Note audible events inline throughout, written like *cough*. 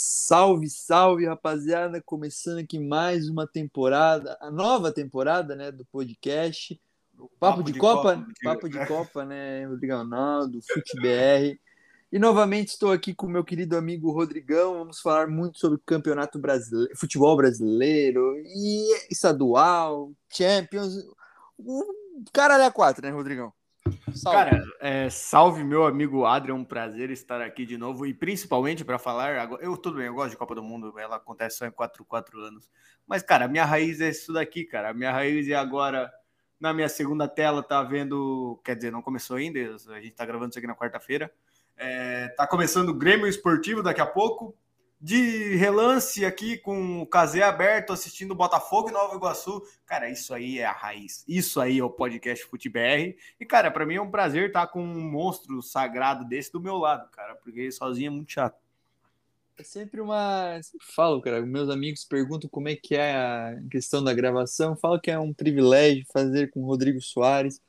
Salve, salve, rapaziada! Começando aqui mais uma temporada, a nova temporada, né, do podcast. Papo, papo de, de, Copa, Copa papo de Copa, né, Rodrigo Ronaldo, FuteBR. E novamente estou aqui com o meu querido amigo Rodrigão. Vamos falar muito sobre o campeonato brasileiro, futebol brasileiro e estadual, Champions. O cara é quatro, né, Rodrigão? Salve. Cara, é, salve meu amigo Adrian, um prazer estar aqui de novo e principalmente para falar. Eu tudo bem, eu gosto de Copa do Mundo, ela acontece só em 4, 4 anos. Mas, cara, a minha raiz é isso daqui, cara. A minha raiz é agora na minha segunda tela, tá vendo. Quer dizer, não começou ainda, a gente tá gravando isso aqui na quarta-feira. É, tá começando o Grêmio Esportivo daqui a pouco de relance aqui com o Casé aberto, assistindo Botafogo e Nova Iguaçu. Cara, isso aí é a raiz. Isso aí é o podcast FuteBR. E, cara, para mim é um prazer estar com um monstro sagrado desse do meu lado, cara, porque sozinho é muito chato. É sempre uma. Falo, cara. Meus amigos perguntam como é que é a questão da gravação. Falo que é um privilégio fazer com o Rodrigo Soares.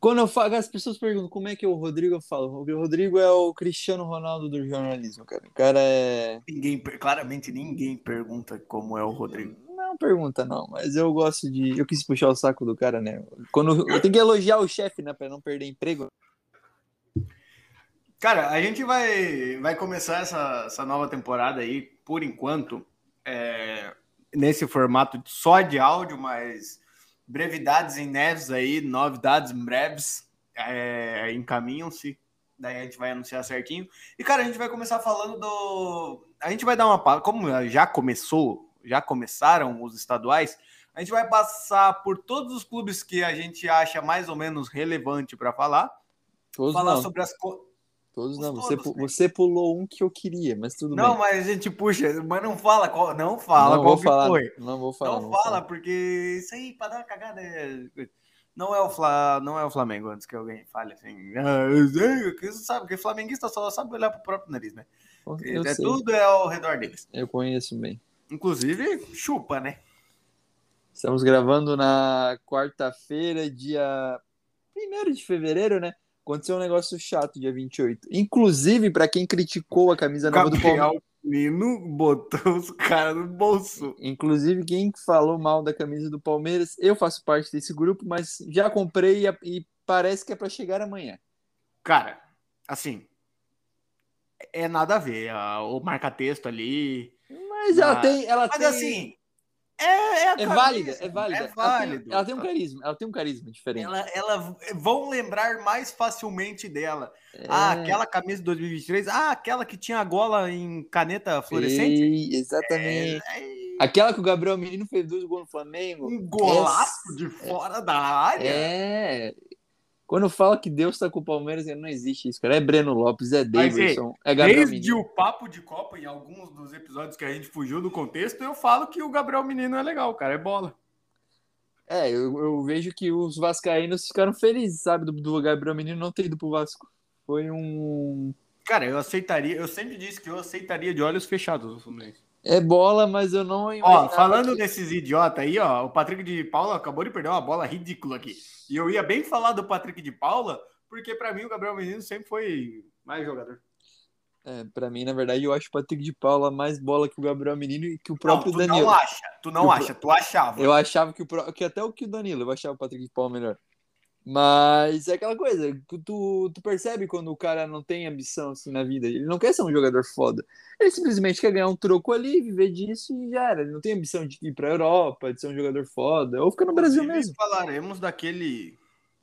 Quando eu falo, as pessoas perguntam como é que é o Rodrigo, eu falo, o Rodrigo é o Cristiano Ronaldo do jornalismo, cara. O cara é. Ninguém, claramente ninguém pergunta como é o Rodrigo. Não pergunta, não, mas eu gosto de. Eu quis puxar o saco do cara, né? Quando eu tenho que elogiar o chefe, né, pra não perder emprego. Cara, a gente vai, vai começar essa, essa nova temporada aí, por enquanto, é, nesse formato só de áudio, mas brevidades em neves aí, novidades breves é, encaminham-se. Daí a gente vai anunciar certinho. E, cara, a gente vai começar falando do. A gente vai dar uma. Como já começou, já começaram os estaduais, a gente vai passar por todos os clubes que a gente acha mais ou menos relevante para falar. Todos falar não. sobre as. Todos não, você, todos, né? você pulou um que eu queria, mas tudo não, bem. Não, mas a gente puxa, mas não fala qual, não fala não qual vou falar, foi. Não vou falar. Não, não fala, falar. porque isso aí, para dar uma cagada, é... não, é o Fla, não é o Flamengo, antes que alguém fale assim. Ah, você sabe, que flamenguista só sabe olhar pro próprio nariz, né? Eu é, tudo é ao redor deles. Eu conheço bem. Inclusive, chupa, né? Estamos gravando na quarta-feira, dia 1 de fevereiro, né? Aconteceu um negócio chato dia 28. Inclusive, para quem criticou a camisa nova do Palmeiras. Menino botou os caras no bolso. Inclusive, quem falou mal da camisa do Palmeiras, eu faço parte desse grupo, mas já comprei e, e parece que é para chegar amanhã. Cara, assim, é nada a ver. o marca-texto ali. Mas ela tem. Ela mas tem... assim, é, é, é válida, é válida. É válido. Ela tem, ela tem, um carisma, ela tem um carisma diferente. Ela, ela vão lembrar mais facilmente dela. É... Ah, aquela camisa de 2023, ah, aquela que tinha a gola em caneta fluorescente. Ei, exatamente. É... Aquela que o Gabriel Menino fez dois gols no Flamengo. Um golaço de fora da área. É, quando fala que Deus tá com o Palmeiras, não existe isso, cara. É Breno Lopes, é Davidson, é Gabriel Desde Menino. o papo de Copa, em alguns dos episódios que a gente fugiu do contexto, eu falo que o Gabriel Menino é legal, cara, é bola. É, eu, eu vejo que os vascaínos ficaram felizes, sabe, do, do Gabriel Menino não ter ido pro Vasco. Foi um... Cara, eu aceitaria, eu sempre disse que eu aceitaria de olhos fechados o Fluminense. É bola, mas eu não Ó, falando que... desses idiotas aí, ó, o Patrick de Paula acabou de perder uma bola ridícula aqui. E eu ia bem falar do Patrick de Paula, porque para mim o Gabriel Menino sempre foi mais jogador. É, pra mim, na verdade, eu acho o Patrick de Paula mais bola que o Gabriel Menino e que o próprio não, tu Danilo. Tu não acha, tu não acha, tu achava. Eu achava que, o, que até o que o Danilo, eu achava o Patrick de Paula melhor. Mas é aquela coisa, tu, tu percebe quando o cara não tem ambição assim na vida. Ele não quer ser um jogador foda. Ele simplesmente quer ganhar um troco ali, viver disso e já era. Ele não tem ambição de ir pra Europa, de ser um jogador foda, ou ficar no Brasil mesmo. Falaremos daquele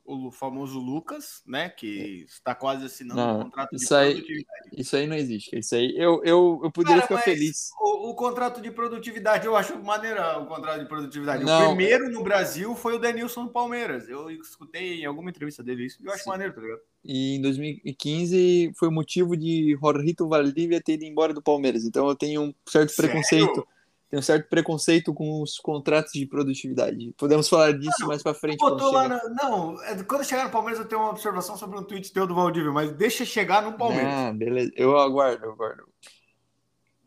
o famoso Lucas, né? Que está quase assinando não, um contrato de isso aí, produtividade. Isso aí não existe. Isso aí eu, eu, eu poderia Cara, ficar feliz. O, o, contrato de produtividade, eu acho maneiro o contrato de produtividade. Não, o primeiro no Brasil foi o Denilson no Palmeiras. Eu escutei em alguma entrevista dele isso eu acho sim. maneiro, tá ligado? E em 2015 foi motivo de Jorrito Valdívia ter ido embora do Palmeiras. Então eu tenho um certo Sério? preconceito tem um certo preconceito com os contratos de produtividade. Podemos falar disso não, mais para frente. Botou lá na... Não, é, quando chegar no Palmeiras eu tenho uma observação sobre um tweet teu do Valdívia, mas deixa chegar no Palmeiras. Ah, beleza. Eu aguardo, eu aguardo.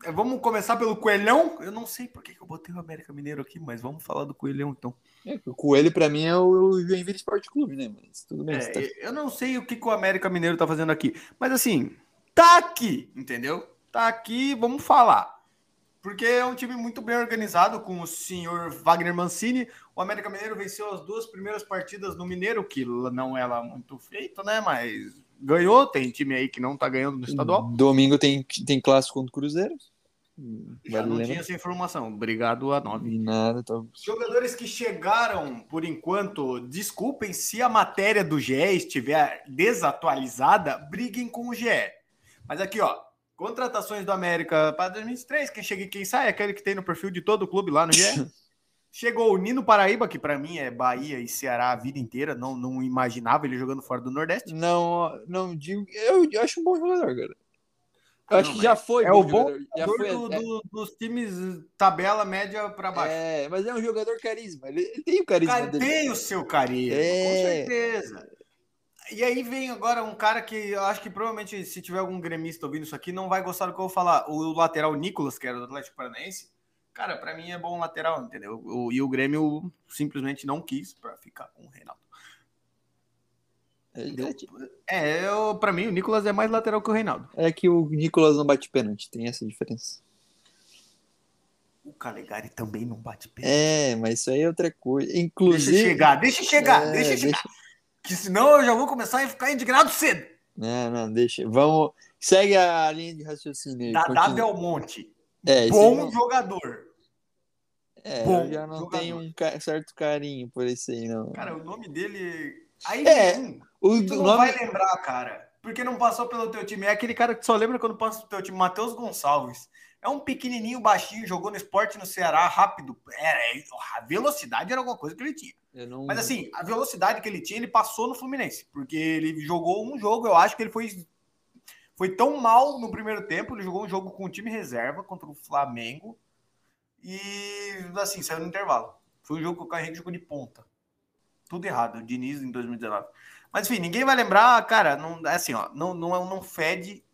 É, vamos começar pelo Coelhão? Eu não sei por que eu botei o América Mineiro aqui, mas vamos falar do Coelhão então. É, o Coelho para mim é o Joinville Esporte Clube, né? Mas tudo bem. É, tá... Eu não sei o que, que o América Mineiro tá fazendo aqui, mas assim, tá aqui, entendeu? tá aqui, vamos falar. Porque é um time muito bem organizado com o senhor Wagner Mancini. O América Mineiro venceu as duas primeiras partidas no Mineiro, que não é lá muito feito, né? Mas ganhou. Tem time aí que não tá ganhando no estadual. Domingo tem, tem clássico contra o Cruzeiro. Já não tinha essa informação. Obrigado a nove. Nada, tá... Jogadores que chegaram, por enquanto, desculpem se a matéria do GE estiver desatualizada, briguem com o GE. Mas aqui, ó, contratações do América para 2023, quem chega e quem sai, é aquele que tem no perfil de todo o clube lá no GE. *laughs* Chegou o Nino Paraíba, que para mim é Bahia e Ceará a vida inteira, não, não imaginava ele jogando fora do Nordeste. Não, não digo. Eu, eu acho um bom jogador, cara. Eu acho que já foi. É o bom já foi, do, é... do, dos times tabela média para baixo. É, mas é um jogador carisma. Ele, ele tem o carisma cara, dele. Tem o seu carisma, é... com certeza. E aí vem agora um cara que eu acho que provavelmente, se tiver algum gremista ouvindo isso aqui, não vai gostar do que eu vou falar. O lateral Nicolas, que era do Atlético Paranaense, cara, para mim é bom lateral, entendeu? O, e o Grêmio simplesmente não quis para ficar com o Reinaldo. É, eu, pra mim, o Nicolas é mais lateral que o Reinaldo. É que o Nicolas não bate pênalti, tem essa diferença. O Calegari também não bate pênalti. É, mas isso aí é outra coisa. Inclusive. Deixa chegar, deixa chegar, é, deixa chegar. Deixa... Que senão eu já vou começar a ficar indignado cedo. Não, não, deixa. Vamos. Segue a linha de raciocínio. Dadá Belmonte. É, Bom não... jogador. É, Bom eu já não jogador. tenho um certo carinho por esse aí, não. Cara, o nome dele. Aí é, o tu não nome... vai lembrar, cara. Porque não passou pelo teu time. É aquele cara que só lembra quando passa pelo teu time, Matheus Gonçalves. É um pequenininho, baixinho, jogou no esporte no Ceará, rápido. A velocidade era alguma coisa que ele tinha. Não... Mas assim, a velocidade que ele tinha, ele passou no Fluminense. Porque ele jogou um jogo, eu acho que ele foi, foi tão mal no primeiro tempo. Ele jogou um jogo com o time reserva contra o Flamengo. E assim, saiu no intervalo. Foi um jogo que o Carreiro jogou de ponta. Tudo errado, o Diniz em 2019. Mas enfim, ninguém vai lembrar, cara, não, é assim, ó, não, não, não fede.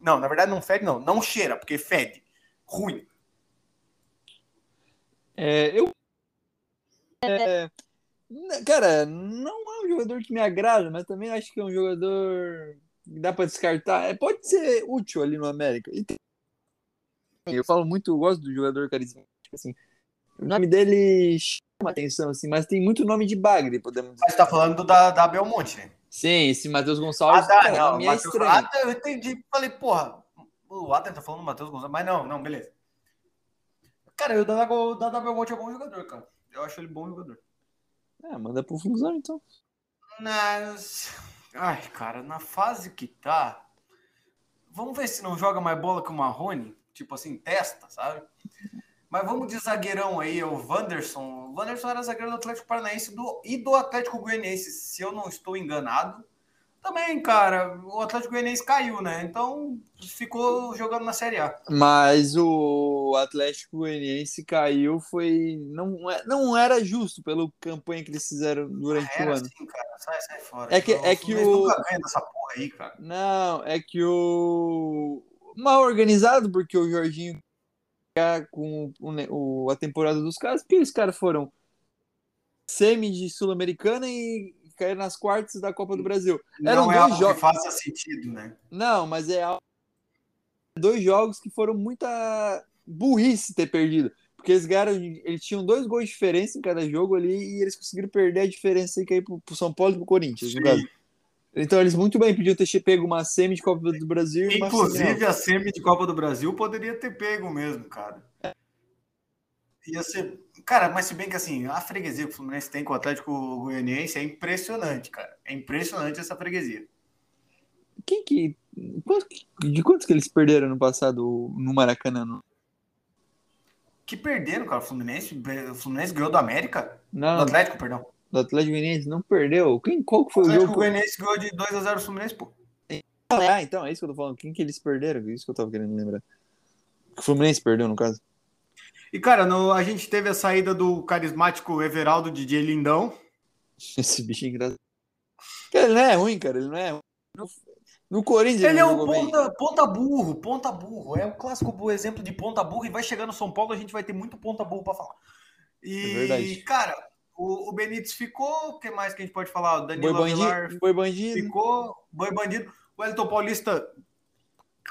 Não, na verdade não fede, não. Não cheira, porque fede. Ruim. É, eu. É, cara, não é um jogador que me agrada, mas também acho que é um jogador que dá para descartar. É, pode ser útil ali no América. Tem... Eu falo muito, eu gosto do jogador carismático, assim. O nome dele chama atenção, assim, mas tem muito nome de bagre, podemos dizer. Mas tá falando da, da Belmonte, né? Sim, esse Matheus Gonçalves. Ah, cara, não, é Mateus, ah, eu entendi. Falei, porra, o Adler tá falando do Matheus Gonçalves, mas não, não, beleza. Cara, o Dada, o Dada Belmonte é bom jogador, cara. Eu acho ele bom jogador. É, manda pro Fusão, então. Mas... Ai, cara, na fase que tá... Vamos ver se não joga mais bola que o Marrone. Tipo assim, testa, sabe? Mas vamos de zagueirão aí, o Wanderson. O Wanderson era zagueiro do Atlético Paranaense do, e do Atlético Goianiense, se eu não estou enganado. Também, cara, o Atlético Goianiense caiu, né? Então ficou jogando na Série A. Mas o Atlético Goianiense caiu, foi. Não, é, não era justo pela campanha que eles fizeram durante ah, o ano. Assim, cara. Sai, sai fora. É que, é que o. Nunca ganha dessa porra aí, cara. Não, é que o. Mal organizado, porque o Jorginho com o, a temporada dos caras, porque os caras foram semi de Sul-Americana e caíram nas quartas da Copa do Brasil. Eram Não é dois jogos. que faça sentido, né? Não, mas é dois jogos que foram muita burrice ter perdido. Porque eles ganharam, eles tinham dois gols de diferença em cada jogo ali e eles conseguiram perder a diferença e cair pro, pro São Paulo e pro Corinthians. Então eles muito bem podiam ter pego uma semi de Copa do Brasil. Inclusive a semi de Copa do Brasil poderia ter pego mesmo, cara. Ia ser. Cara, mas se bem que assim, a freguesia que o Fluminense tem com o Atlético Goianiense é impressionante, cara. É impressionante essa freguesia. Quem que. De quantos que eles perderam no passado no Maracanã? Que perderam, cara? O Fluminense, o Fluminense ganhou do América? Não. Do Atlético, perdão do Atlético Goianiense não perdeu. Quem, qual que foi o, o jogo? O Goianiense ganhou de 2x0 o Fluminense, pô. Ah, então, é isso que eu tô falando. Quem que eles perderam? É isso que eu tava querendo lembrar. O Fluminense perdeu, no caso. E, cara, no, a gente teve a saída do carismático Everaldo DJ Lindão. *laughs* Esse bicho é engraçado. Ele não é ruim, cara. Ele não é ruim. No, Corinthians ele, ele é o ponta, ponta, burro, ponta burro. É o clássico exemplo de ponta burro. E vai chegar no São Paulo, a gente vai ter muito ponta burro pra falar. E, é verdade. cara, o, o Benítez ficou, o que mais que a gente pode falar? O Danilo Boi Bandido, Boi Bandido. ficou, Boi Bandido. O Elton Paulista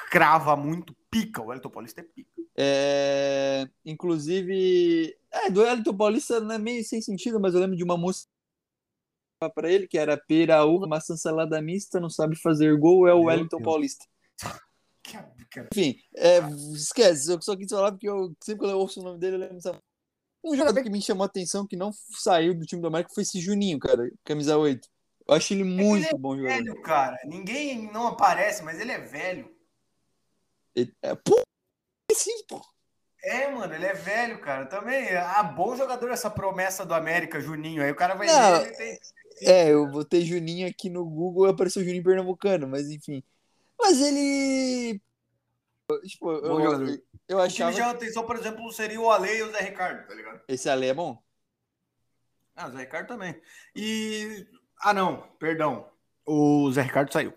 crava muito pica. O Wellington Paulista é pica. É, inclusive, é, do Wellington Paulista não é meio sem sentido, mas eu lembro de uma música para ele que era pera, uva, maçã salada mista, não sabe fazer gol, é o Meu Wellington Deus. Paulista. *laughs* Enfim, é, esquece, eu só quis falar porque eu sempre que eu ouço o nome dele, eu lembro dessa... Um jogador que me chamou a atenção que não saiu do time do América foi esse Juninho, cara, camisa 8. Eu acho ele muito bom jogador. Velho, cara. Ninguém não aparece, mas ele é velho. Ele- é, pô, sim, pô. É, mano, ele é velho, cara. Também. Ah, bom jogador essa promessa do América, Juninho. Aí o cara vai Não, ver, ele tem. É, eu botei Juninho aqui no Google e apareceu Juninho Pernambucano, mas enfim. Mas ele. Tipo, Bom eu, jogador. eu O que me achava. chama atenção, por exemplo, seria o Ale e o Zé Ricardo, tá ligado? Esse Ale é bom? Ah, o Zé Ricardo também. E. Ah, não, perdão. O Zé Ricardo saiu.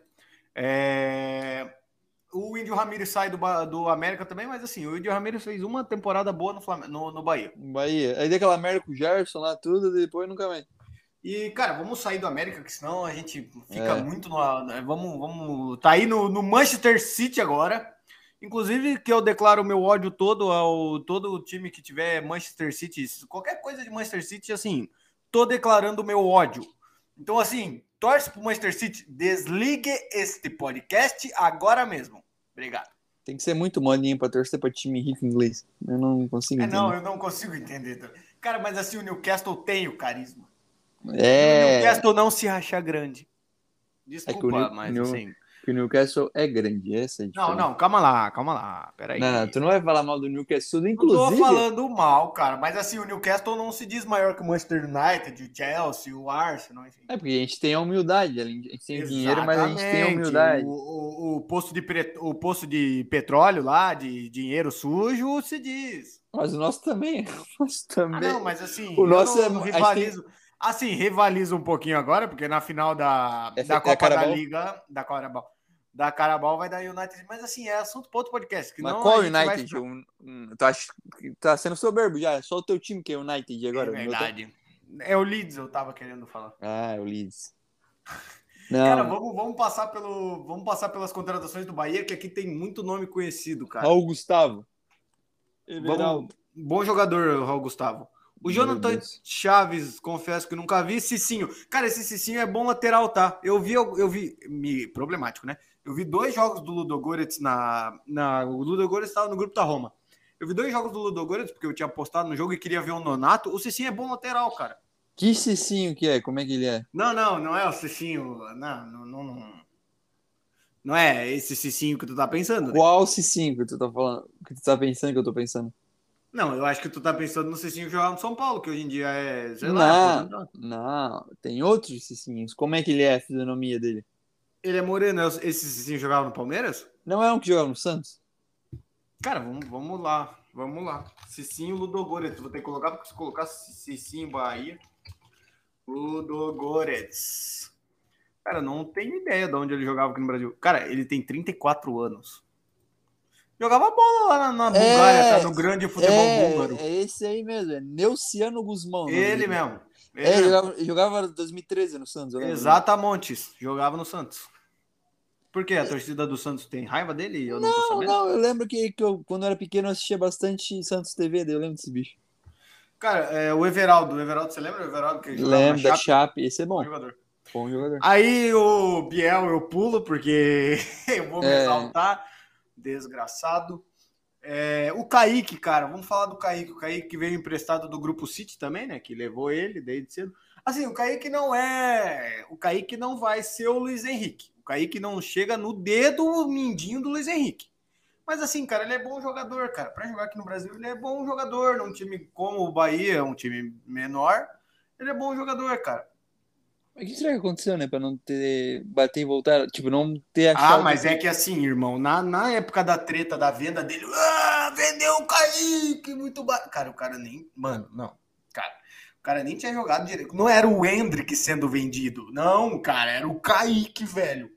É, O Índio Ramírez sai do, Ba- do América também, mas assim, o Índio Ramírez fez uma temporada boa no, Flam... no, no Bahia. Bahia. Aí deu aquela merda com o Gerson lá, tudo, depois nunca mais. E, cara, vamos sair do América, que senão a gente fica É. muito no. né, Vamos, vamos. Tá aí no, no Manchester City agora. Inclusive, que eu declaro o meu ódio todo ao todo o time que tiver Manchester City. Qualquer coisa de Manchester City, assim, tô declarando o meu ódio. Então, assim, torce pro Manchester City, desligue este podcast agora mesmo. Obrigado. Tem que ser muito modinho pra torcer pra time rico inglês. Eu não consigo É, entender. não, eu não consigo entender. Cara, mas assim, o Newcastle tem o carisma. O É, Newcastle não se acha grande. Desculpa, É o New- mas assim. Que o Newcastle é grande, essa é Não, não, calma lá, calma lá. Peraí. Não, tu não vai falar mal do Newcastle, Não inclusive. tô falando mal, cara, mas assim, o Newcastle não se diz maior que o Manchester United, o Chelsea, o Arsenal, enfim. É porque a gente tem a humildade, a gente tem dinheiro, mas a gente tem a Exatamente. humildade. O, o, o posto de pre- o posto de petróleo lá, de dinheiro sujo, se diz. Mas o nosso também. *laughs* O nosso Ah, também. não, mas assim, O eu nosso não é- rivalizo. Assim, rivalizo um pouquinho agora, porque na final da, É- da é Copa da? Liga, da Carabao, da Carabao vai dar United, mas assim, é assunto para outro podcast. Que Mas não qual vai United? explicar. Um, um, tu acha tá sendo soberbo já? É só o teu time que é United agora. É meu tá- verdade. É o Leeds, eu tava querendo falar. Ah, é o Leeds. *laughs* Cara, Não, vamos, vamos, passar pelo, vamos passar pelas contratações do Bahia, que aqui tem muito nome conhecido, cara. Raul Gustavo. Vamos, bom jogador, Raul Gustavo. O Jonathan. Chaves, confesso que nunca vi. Cicinho. Cara, esse Cicinho é bom lateral, tá? Eu vi, eu vi, me, problemático, né? Eu vi dois jogos do Ludogorets na, na. O Ludogorets estava no grupo da Roma. Eu vi dois jogos do Ludogorets, porque eu tinha apostado no jogo e queria ver o Nonato. O Cicinho é bom lateral, cara. Que Cicinho que é? Como é que ele é? Não, não, não é o Cicinho. Não, não, não. Não, não é esse Cicinho que tu tá pensando. né? Qual Cicinho que tu tá falando? Que tu tá pensando que eu tô pensando? Não, eu acho que tu tá pensando no Cicinho que jogava no São Paulo, que hoje em dia é. Sei Não. lá. Não, tem outros Cicinhos. Como é que ele é a fisionomia dele? Ele é moreno, é esse Cicinho jogava no Palmeiras? Não é um que joga no Santos? Cara, vamos, vamos lá. Vamos lá. Cicinho Ludogorets. Vou ter que colocar, porque se colocar Cicinho Bahia. Ludogorets. Cara, não tenho ideia de onde ele jogava aqui no Brasil. Cara, ele tem 34 anos. Jogava bola lá na, Bulgária, É, tá? No grande futebol é, búlgaro. é esse aí mesmo, é Neuciano Guzmão. Ele mesmo. É, mesmo. jogava, jogava em 2013 no Santos. Exatamontes. Jogava no Santos. Por quê? A torcida do Santos tem raiva dele? Eu não, Não, não, eu lembro que, que eu, quando eu era pequeno eu assistia bastante Santos TV, daí eu lembro desse bicho. Cara, é, o Everaldo. O Everaldo, você lembra o Everaldo que Lembro da Chape? Chape, esse é Bom bom, jogador. bom jogador. Aí o Biel eu pulo, porque *laughs* eu vou me É. exaltar. Desgraçado. É, o Kaique, cara, vamos falar do Kaique. O Kaique que veio emprestado do Grupo City também, né? Que levou ele desde cedo. Assim, o Kaique não é. O Kaique não vai ser o Luiz Henrique. O Kaique não chega no dedo mindinho do Luiz Henrique. Mas assim, cara, ele é bom jogador, cara. Pra jogar aqui no Brasil, ele é bom jogador. Num time como o Bahia, um time menor, ele é bom jogador, cara. Mas o que será que aconteceu, né? Pra não ter bater e voltar, tipo, não ter Ah, achado. mas é que assim, irmão, na, na época da treta da venda dele, ah, vendeu o Kaique, muito barato. Cara, o cara nem. Mano, não. Cara, o cara nem tinha jogado direito. Não era o Hendrick sendo vendido. Não, cara, era o Kaique, velho.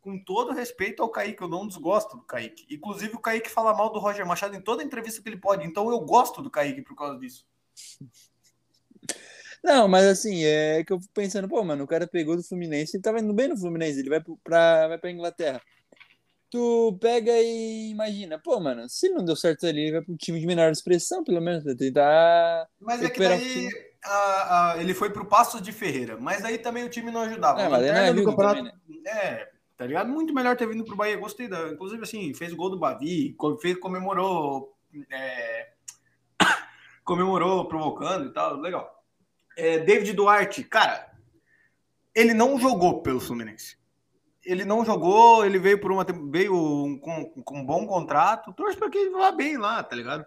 Com todo respeito ao Kaique, eu não desgosto do Kaique. Inclusive, o Kaique fala mal do Roger Machado em toda entrevista que ele pode. Então eu gosto do Kaique por causa disso. Não, mas assim, é que eu fico pensando, pô, mano, o cara pegou do Fluminense, ele tava indo bem no Fluminense, ele vai pra, vai pra Inglaterra. tu pega e imagina, pô, mano, se não deu certo ali, ele vai pro time de menor expressão, pelo menos, pra tentar. Mas é que daí a, a, ele foi pro Passos de Ferreira, mas aí também o time não ajudava. É, mas não é Rio também, né? É, tá ligado? Muito melhor ter vindo pro Bahia, gostei da. Inclusive, assim, fez o gol do Bavi, fez, comemorou. É, *coughs* comemorou provocando e tal, legal. É, David Duarte, cara, ele não jogou pelo Fluminense ele não jogou, ele veio por uma veio com, com um bom contrato, torce para que ele vá bem lá, tá ligado?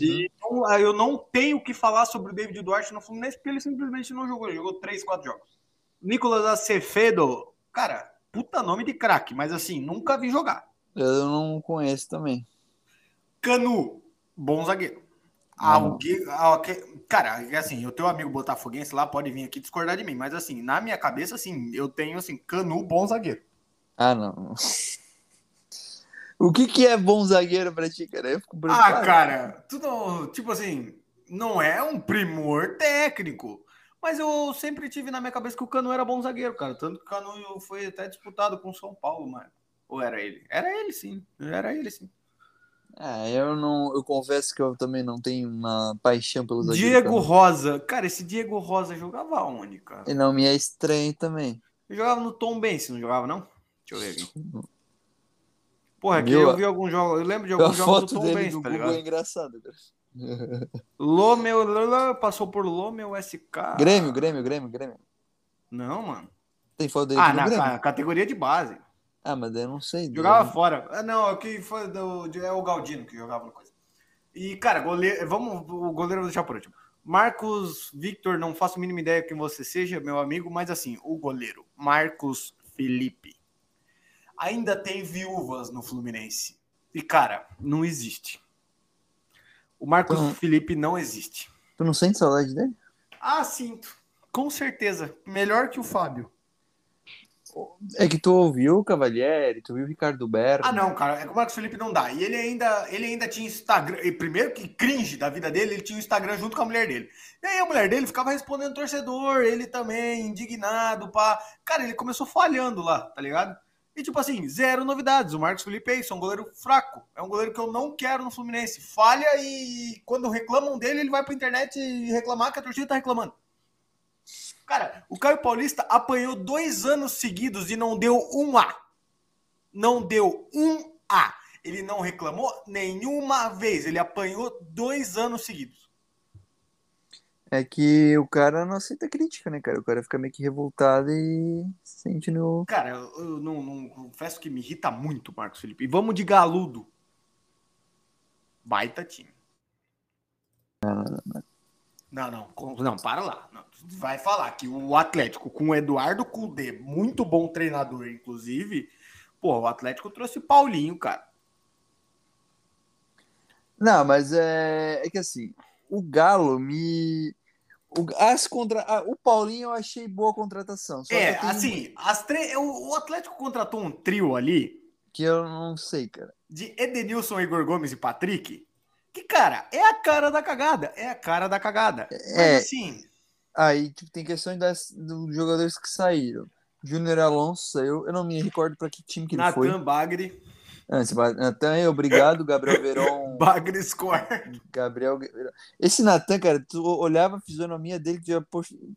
E então, eu não tenho o que falar sobre o David Duarte no Fluminense, porque ele simplesmente não jogou, ele jogou três, quatro jogos. Nicolas Acevedo, cara, puta nome de craque, mas assim, nunca vi jogar. Eu não conheço também. Canu, bom zagueiro. Alguém, cara, assim, o teu amigo botafoguense lá pode vir aqui discordar de mim, mas assim, na minha cabeça, assim, eu tenho assim, Canu bom zagueiro. Ah, não. *laughs* O que que é bom zagueiro pra ti, cara? Eu fico ah, cara, tipo assim, não é um primor técnico, mas eu sempre tive na minha cabeça que o Canu era bom zagueiro, cara, tanto que o Canu foi até disputado com o São Paulo, mano. Ou era ele? Era ele, sim. Era ele, sim. É, eu não, eu confesso que eu também não tenho uma paixão pelos Diego Rosa, cara, esse Diego Rosa jogava onde, cara? E não me é estranho também. Eu jogava no Tom Benz, não jogava não? Deixa eu ver aqui. Porra, aqui eu vi alguns jogos, eu lembro de *laughs* alguns jogos do Tom Benz, tá ligado? É engraçado, cara. Lomeu, passou por Lomeu SK. Grêmio, Grêmio, Grêmio, Grêmio. Não, mano. Tem foto dele Ah, na Grêmio. categoria de base. Ah, mas eu não sei. Jogava fora. Ah, não, é que foi do, é o Galdino que jogava no coisa. E, cara, goleiro, vamos, o goleiro eu vou deixar por último. Marcos Victor, não faço a mínima ideia quem você seja, meu amigo, mas assim, o goleiro, Marcos Felipe. Ainda tem viúvas no Fluminense. E, cara, não existe. O Marcos não... Felipe não existe. Tu não sente saudade dele? Ah, sinto. Com certeza. Melhor que o Fábio. É que tu ouviu o Cavalieri, tu viu o Ricardo Berto. Ah, não, cara, é que o Marcos Felipe não dá. E ele ainda, ele ainda tinha Instagram. E primeiro que cringe da vida dele, ele tinha o Instagram junto com a mulher dele. E aí a mulher dele ficava respondendo torcedor, ele também, indignado, pá. Cara, ele começou falhando lá, tá ligado? E tipo assim, zero novidades. O Marcos Felipe é isso, é um goleiro fraco. É um goleiro que eu não quero no Fluminense. Falha e quando reclamam dele, ele vai pra internet reclamar que a torcida tá reclamando. Cara, o Caio Paulista apanhou dois anos seguidos e não deu um A. Não deu um A. Ele não reclamou nenhuma vez. Ele apanhou dois anos seguidos. É que o cara não aceita crítica, né, cara? O cara fica meio que revoltado e sente no. Cara, eu não, não confesso que me irrita muito Marcos Felipe. E vamos de galudo. Baita time. Não, não, não. Não, não, não, para lá. Não. Vai falar que o Atlético, com o Eduardo Cudê, muito bom treinador, inclusive, pô, o Atlético trouxe Paulinho, cara. Não, mas é, é que assim, o Galo me. O, as contra... o Paulinho eu achei boa contratação. é, tenho... assim, as tre... o Atlético contratou um trio ali. Que eu não sei, cara. De Edenilson, Igor Gomes e Patrick que, cara, é a cara da cagada. É a cara da cagada. É. Mas, assim. Aí tipo, tem questões das, dos jogadores que saíram. Júnior Alonso saiu. Eu não me recordo para que time que ele foi. Natan Bagre. Natan, obrigado. Gabriel Veron. *laughs* Bagre Score. Gabriel. Esse Natan, cara, tu olhava a fisionomia dele que já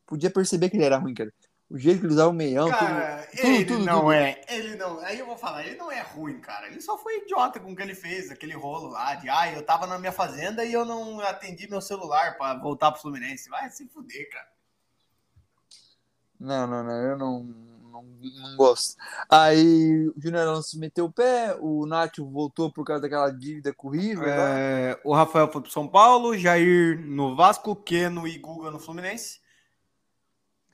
podia perceber que ele era ruim, cara. O jeito que ele usava o meião. Cara, tudo, ele tudo, não tudo. é. Ele não. Aí eu vou falar, ele não é ruim, cara. Ele só foi idiota com o que ele fez, aquele rolo lá de ah, eu tava na minha fazenda e eu não atendi meu celular para voltar pro Fluminense. Vai se fuder, cara. Não, não, não, eu não, não, não gosto. Aí o Júnior Alonso meteu o pé, o Nacho voltou por causa daquela dívida com o River. É, o Rafael foi pro São Paulo, Jair no Vasco, Keno e Guga no Fluminense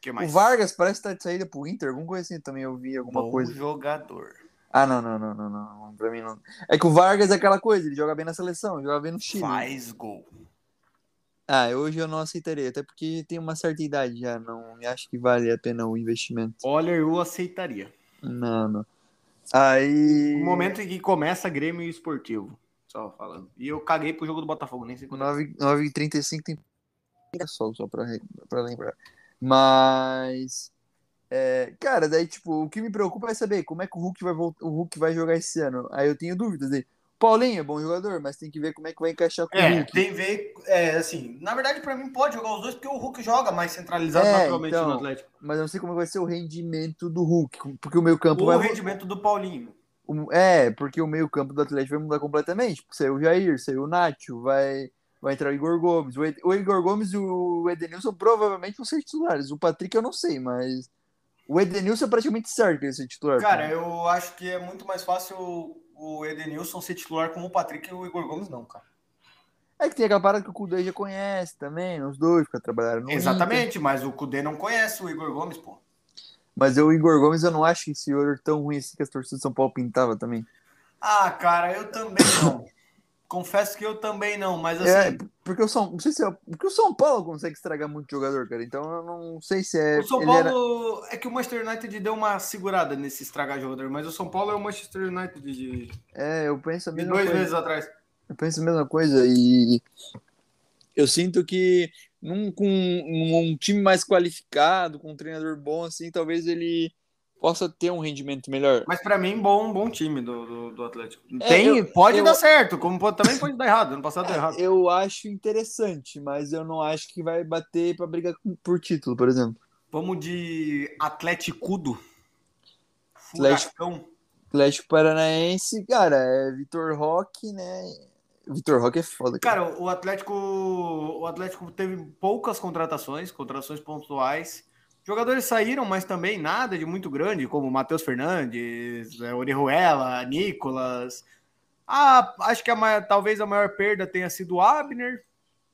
que mais? O Vargas parece estar de saída pro Inter, alguma coisa assim também eu vi alguma Bom coisa. jogador. Ah, não, não, não, não, não. Pra mim não. É que o Vargas é aquela coisa, ele joga bem na seleção, joga bem no Chile. Faz gol. Ah, hoje eu não aceitaria, até porque tem uma certa idade já, não me acho que vale a pena o investimento. Olha, eu aceitaria. Não, não. Aí. No momento em que começa Grêmio Esportivo, só falando. E eu caguei pro jogo do Botafogo, nem sei quando. 9h35 tem. Só, só pra, pra lembrar. Mas É, cara, daí, tipo, o que me preocupa é saber como é que o Hulk vai, o Hulk vai jogar esse ano. Aí eu tenho dúvidas aí. Paulinho é bom jogador, mas tem que ver como é que vai encaixar com é, o Hulk. Tem que ver, é, assim, na verdade, para mim pode jogar os dois, porque o Hulk joga mais centralizado é, naturalmente então, no Atlético. Mas eu não sei como vai ser o rendimento do Hulk, porque o meio campo o vai. O rendimento do Paulinho. É, porque o meio campo do Atlético vai mudar completamente. Saiu o Jair, saiu o Nacho, vai, vai entrar o Igor Gomes. O Igor Gomes e o Edenilson provavelmente vão ser titulares. O Patrick eu não sei, mas o Edenilson é praticamente certo que ele ser titular. Cara, eu acho que é muito mais fácil o Edenilson ser titular como o Patrick e o Igor Gomes não, cara. É que tem aquela parada que o Kudê já conhece também, os dois que trabalharam no Exatamente, Inter. mas o Kudê não conhece o Igor Gomes, pô. Mas o Igor Gomes eu não acho esse olho tão ruim assim que as torcidas de São Paulo pintava também. Ah, cara, eu também não. Confesso que eu também não, mas é, assim. É, porque o São, não sei se é, porque o São Paulo consegue estragar muito jogador, cara. Então eu não sei se é. O São Paulo era... é que o Manchester United deu uma segurada nesse estragar jogador, mas o São Paulo é o Manchester United de. É, eu penso a mesma de dois coisa. meses atrás. Eu penso a mesma coisa e eu sinto que num, com um, um time mais qualificado, com um treinador bom, assim, talvez ele possa ter um rendimento melhor. Mas para mim, bom, bom time do, do, do Atlético. É, Tem, eu, pode eu, dar certo, como pode, também pode dar errado. Ano passado deu errado. *laughs* Eu acho interessante, mas eu não acho que vai bater para brigar por título, por exemplo. Vamos de Atlético. Atlético, Atlético Paranaense, cara, é Vitor Roque, né? Vitor Roque é foda. Cara. cara, o Atlético, o Atlético teve poucas contratações, contratações pontuais. Jogadores saíram, mas também nada de muito grande, como Matheus Fernandes, é, Orihuela, Nicolas. Ah, acho que a maior, talvez a maior perda tenha sido o Abner,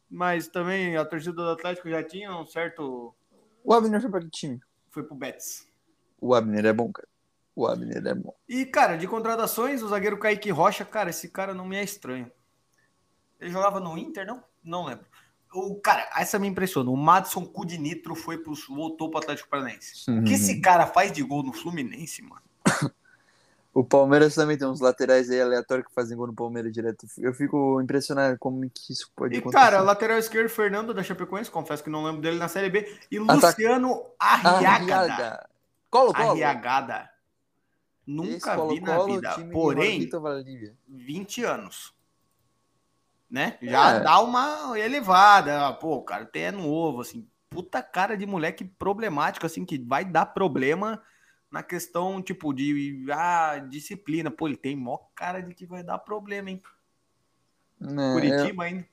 mas também a torcida do Atlético já tinha um certo. O Abner foi para que time? Foi pro Betis. O Abner é bom, cara. O Abner é bom. E, cara, de contratações, o zagueiro Kaique Rocha, cara, esse cara não me é estranho. Ele jogava no Inter, não? Não lembro. O, cara, essa me impressiona. O Madison Cudinitro foi pro, voltou pro Atlético Paranaense. Uhum. O que esse cara faz de gol no Fluminense, mano? o Palmeiras também tem uns laterais aí aleatórios que fazem gol no Palmeiras direto. Eu fico impressionado como que isso pode e, acontecer. E, cara, lateral esquerdo, Fernando da Chapecoense, confesso que não lembro dele na Série B. E Luciano Arriagada. Colo, colo. Arriagada. Nunca Esse vi na vida. Porém, 20 anos né? Já é. dá uma elevada. Pô, cara, até é novo, assim. Puta cara de moleque problemático, assim, que vai dar problema na questão, tipo, de ah, disciplina. Pô, ele tem mó cara de que vai dar problema, hein? É, Curitiba ainda.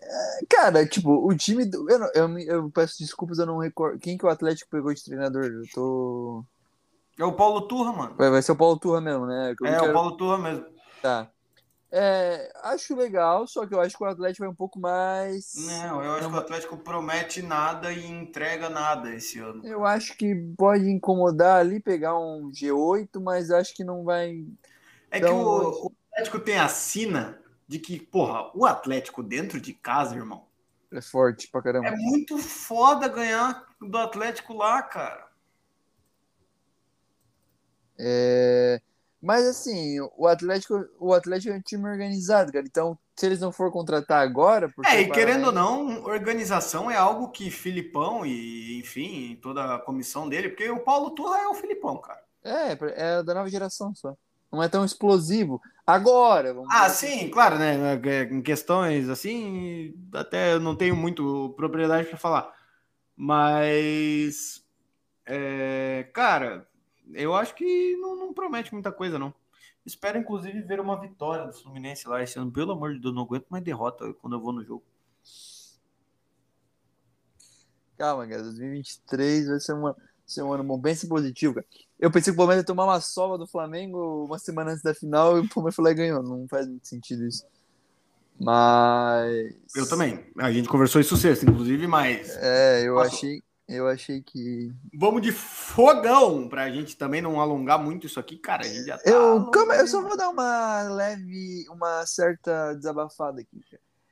É, cara, tipo, o time. Do... Eu, eu, eu, peço desculpas, eu não recordo. Quem que o Atlético pegou de treinador? Eu tô. É o Paulo Turra, mano. Vai, vai ser o Paulo Turra mesmo, né? Eu é, quero... o Paulo Turra mesmo. Tá. É, acho legal, só que eu acho que o Atlético vai um pouco mais. Não, eu acho que o Atlético promete nada e entrega nada esse ano. Eu acho que pode incomodar ali, pegar um G8, mas acho que não vai. É que o, o Atlético tem a sina de que, porra, o Atlético dentro de casa, irmão. É forte pra caramba. É muito foda ganhar do Atlético lá, cara. É. Mas assim, o Atlético, o Atlético é um time organizado, cara. Então, se eles não for contratar agora. É, e querendo ou não, organização é algo que Filipão e, enfim, toda a comissão dele, porque o Paulo Turra é o Filipão, cara. É, é da nova geração só. Não é tão explosivo. Agora, Ah, sim, assim. claro, né? Em questões assim, até eu não tenho muito propriedade para falar. Mas. É, cara, eu acho que não, não, promete muita coisa, não. Espero, inclusive, ver uma vitória do Fluminense lá esse ano. Pelo amor de Deus, não aguento mais derrota quando eu vou no jogo. Calma, cara. 2023 vai ser, uma, ser um ano bom, bem positivo, cara. Eu pensei que o Palmeiras ia tomar uma sova do Flamengo uma semana antes da final e o Palmeiras lá e ganhou. Não faz muito sentido isso. Mas. Eu também. A gente conversou isso sexta, inclusive, mas. É, eu achei. Eu achei que. Vamos de fogão, pra gente também não alongar muito isso aqui, cara. A gente já tá eu, como, eu só vou dar uma leve, uma certa desabafada aqui.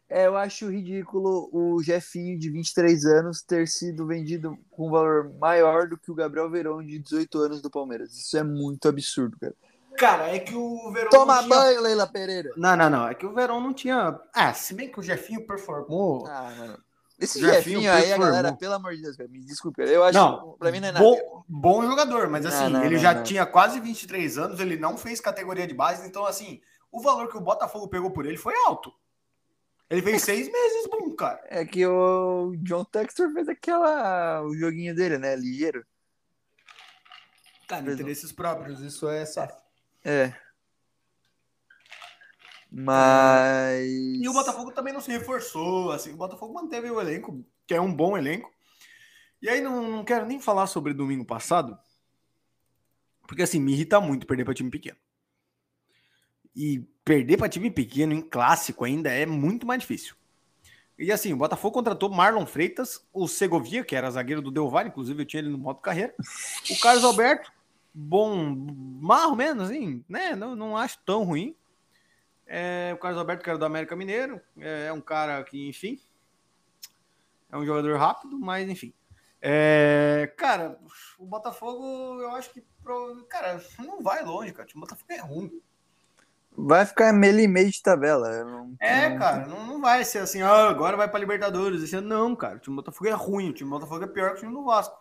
É, eu acho ridículo o Jefinho de 23 anos ter sido vendido com um valor maior do que o Gabriel Verão de 18 anos do Palmeiras. Isso é muito absurdo, cara. Cara, é que o Verão. Toma tinha... banho, Leila Pereira. Não, não, não. É que o Verão não tinha. Ah, se bem que o Jefinho performou. Ah, Esse Jefinho, aí, a galera, pelo amor de Deus, cara, me desculpe. Eu acho não, que pra mim não é nada. Bom, bom jogador, mas assim, Não, não, ele não, já não. tinha quase 23 anos, ele não fez categoria de base, então assim, o valor que o Botafogo pegou por ele foi alto. Ele fez *laughs* seis meses, bom, cara. É que o John Textor fez aquela. o joguinho dele, né? Ligeiro. Cara, interesses próprios, isso é safo. É. Mas. E o Botafogo também não se reforçou, assim, o Botafogo manteve o elenco, que é um bom elenco. E aí não, não quero nem falar sobre domingo passado, porque assim, me irrita muito perder para time pequeno. E perder para time pequeno em clássico ainda é muito mais difícil. E assim, o Botafogo contratou Marlon Freitas, o Segovia, que era zagueiro do Del Valle, inclusive eu tinha ele no modo carreira, o Carlos Alberto, bom, mais ou menos, assim, né? Não, não acho tão ruim. É, o Carlos Alberto, que era do América Mineiro, é, é um cara que, enfim, é um jogador rápido, mas enfim. É, cara, o Botafogo, eu acho que, cara, não vai longe, cara. O Botafogo é ruim. Vai ficar meio e meio de tabela. não- É, cara, não, não vai ser assim, ah, agora vai pra Libertadores. Não, cara. O time do Botafogo é ruim. O time do Botafogo é pior que o time do Vasco.